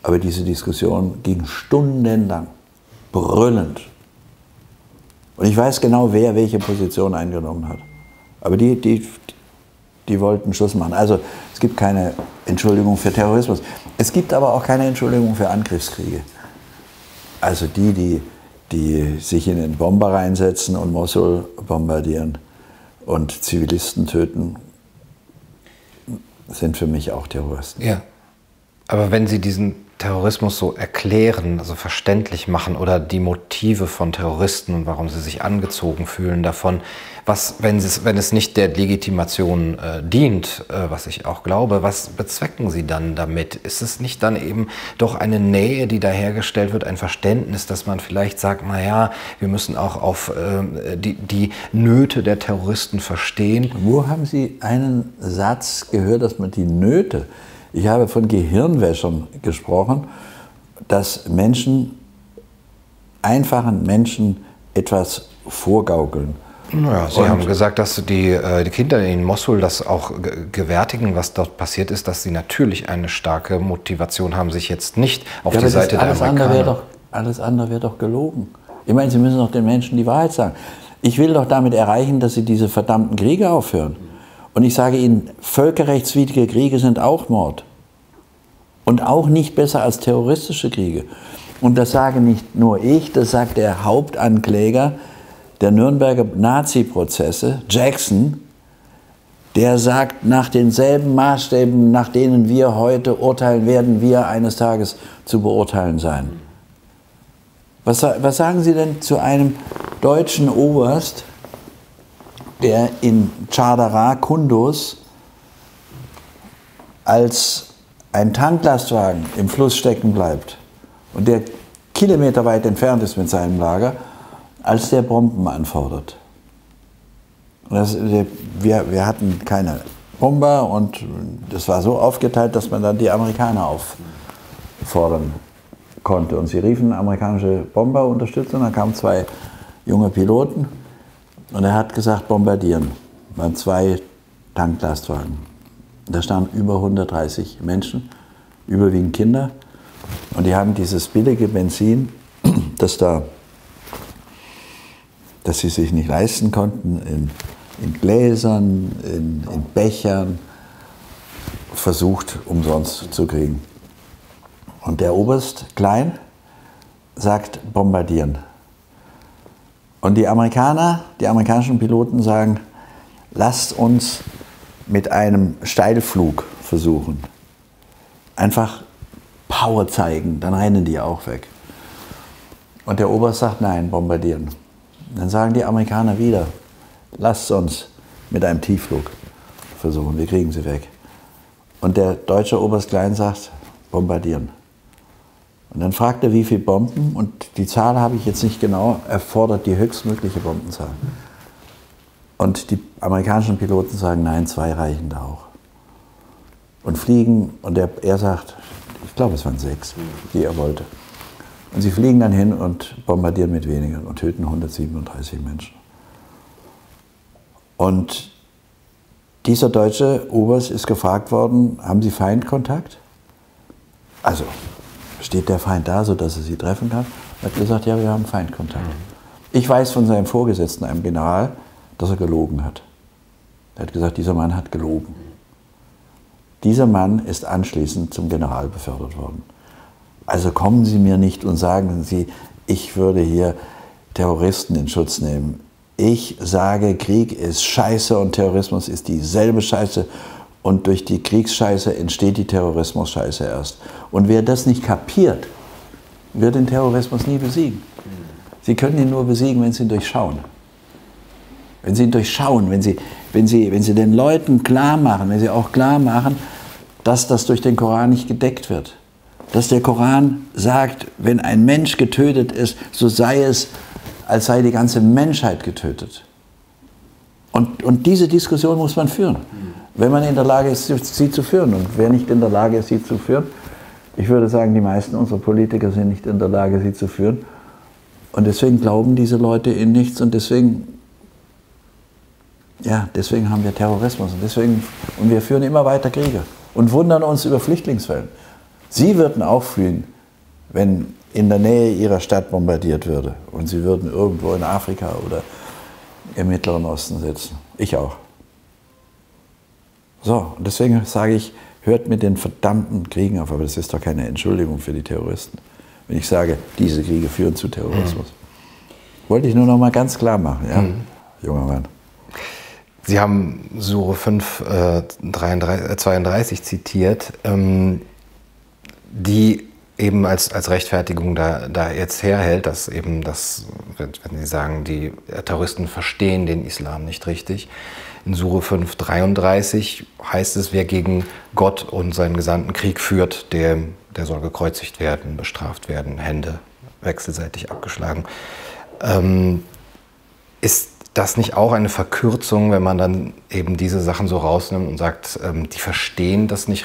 Aber diese Diskussion ging stundenlang, brüllend. Und ich weiß genau, wer welche Position eingenommen hat. Aber die, die, die wollten Schluss machen. Also es gibt keine Entschuldigung für Terrorismus. Es gibt aber auch keine Entschuldigung für Angriffskriege. Also die, die, die sich in den Bomber reinsetzen und Mosul bombardieren und Zivilisten töten, sind für mich auch Terroristen. Ja. Aber wenn Sie diesen Terrorismus so erklären, also verständlich machen oder die Motive von Terroristen und warum sie sich angezogen fühlen davon, was, wenn es, wenn es nicht der Legitimation äh, dient, äh, was ich auch glaube, was bezwecken sie dann damit? Ist es nicht dann eben doch eine Nähe, die da hergestellt wird, ein Verständnis, dass man vielleicht sagt, naja, wir müssen auch auf äh, die, die Nöte der Terroristen verstehen? Wo haben Sie einen Satz gehört, dass man die Nöte ich habe von Gehirnwäschern gesprochen, dass Menschen, einfachen Menschen etwas vorgaukeln. Naja, Sie und haben gesagt, dass die, äh, die Kinder in Mosul das auch gewärtigen, was dort passiert ist, dass sie natürlich eine starke Motivation haben, sich jetzt nicht auf ja, die Seite der alles Amerikaner... Andere doch, alles andere wäre doch gelogen. Ich meine, Sie müssen doch den Menschen die Wahrheit sagen. Ich will doch damit erreichen, dass sie diese verdammten Kriege aufhören. Und ich sage Ihnen, völkerrechtswidrige Kriege sind auch Mord. Und auch nicht besser als terroristische Kriege. Und das sage nicht nur ich, das sagt der Hauptankläger der Nürnberger Nazi-Prozesse, Jackson, der sagt, nach denselben Maßstäben, nach denen wir heute urteilen, werden wir eines Tages zu beurteilen sein. Was, was sagen Sie denn zu einem deutschen Oberst, der in Chardara, Kundus, als ein Tanklastwagen im Fluss stecken bleibt und der kilometerweit entfernt ist mit seinem Lager, als der Bomben anfordert. Das, wir, wir hatten keine Bomber und das war so aufgeteilt, dass man dann die Amerikaner auffordern konnte. Und sie riefen amerikanische Bomberunterstützung, dann kamen zwei junge Piloten und er hat gesagt, bombardieren. Waren zwei Tanklastwagen. Da standen über 130 Menschen, überwiegend Kinder. Und die haben dieses billige Benzin, das da, das sie sich nicht leisten konnten, in, in Gläsern, in, in Bechern, versucht umsonst zu kriegen. Und der Oberst Klein sagt bombardieren. Und die Amerikaner, die amerikanischen Piloten sagen, lasst uns mit einem Steilflug versuchen. Einfach Power zeigen, dann rennen die auch weg. Und der Oberst sagt, nein, bombardieren. Dann sagen die Amerikaner wieder, lasst uns mit einem Tiefflug versuchen, wir kriegen sie weg. Und der deutsche Oberst Klein sagt, bombardieren. Und dann fragt er, wie viele Bomben, und die Zahl habe ich jetzt nicht genau, erfordert die höchstmögliche Bombenzahl. Und die amerikanischen Piloten sagen, nein, zwei reichen da auch. Und fliegen, und er, er sagt, ich glaube, es waren sechs, die er wollte. Und sie fliegen dann hin und bombardieren mit weniger und töten 137 Menschen. Und dieser deutsche Oberst ist gefragt worden, haben Sie Feindkontakt? Also steht der Feind da, sodass er sie treffen kann? Er hat gesagt, ja, wir haben Feindkontakt. Ich weiß von seinem Vorgesetzten, einem General, dass er gelogen hat. Er hat gesagt, dieser Mann hat gelogen. Dieser Mann ist anschließend zum General befördert worden. Also kommen Sie mir nicht und sagen Sie, ich würde hier Terroristen in Schutz nehmen. Ich sage, Krieg ist scheiße und Terrorismus ist dieselbe Scheiße und durch die Kriegsscheiße entsteht die Terrorismus-Scheiße erst. Und wer das nicht kapiert, wird den Terrorismus nie besiegen. Sie können ihn nur besiegen, wenn Sie ihn durchschauen. Wenn Sie ihn durchschauen, wenn Sie, wenn Sie, wenn Sie den Leuten klar machen, wenn Sie auch klar machen, dass das durch den Koran nicht gedeckt wird. Dass der Koran sagt, wenn ein Mensch getötet ist, so sei es, als sei die ganze Menschheit getötet. Und, und diese Diskussion muss man führen, wenn man in der Lage ist, sie zu führen. Und wer nicht in der Lage ist, sie zu führen, ich würde sagen, die meisten unserer Politiker sind nicht in der Lage, sie zu führen. Und deswegen glauben diese Leute in nichts und deswegen, ja, deswegen haben wir Terrorismus und, deswegen, und wir führen immer weiter Kriege und wundern uns über Flüchtlingswellen. Sie würden auch fühlen, wenn in der Nähe ihrer Stadt bombardiert würde und sie würden irgendwo in Afrika oder im Mittleren Osten sitzen. Ich auch. So, und deswegen sage ich, hört mit den verdammten Kriegen auf, aber das ist doch keine Entschuldigung für die Terroristen, wenn ich sage, diese Kriege führen zu Terrorismus. Mhm. Wollte ich nur noch mal ganz klar machen, ja, mhm. junger Mann. Sie haben Sure 5, äh, 33, 32 zitiert, ähm, die eben als, als Rechtfertigung da, da jetzt herhält, dass eben das, wenn Sie sagen, die Terroristen verstehen den Islam nicht richtig. In Sure 5,33 heißt es, wer gegen Gott und seinen Gesandten Krieg führt, der, der soll gekreuzigt werden, bestraft werden, Hände wechselseitig abgeschlagen. Ähm, ist das nicht auch eine Verkürzung, wenn man dann eben diese Sachen so rausnimmt und sagt, ähm, die verstehen das nicht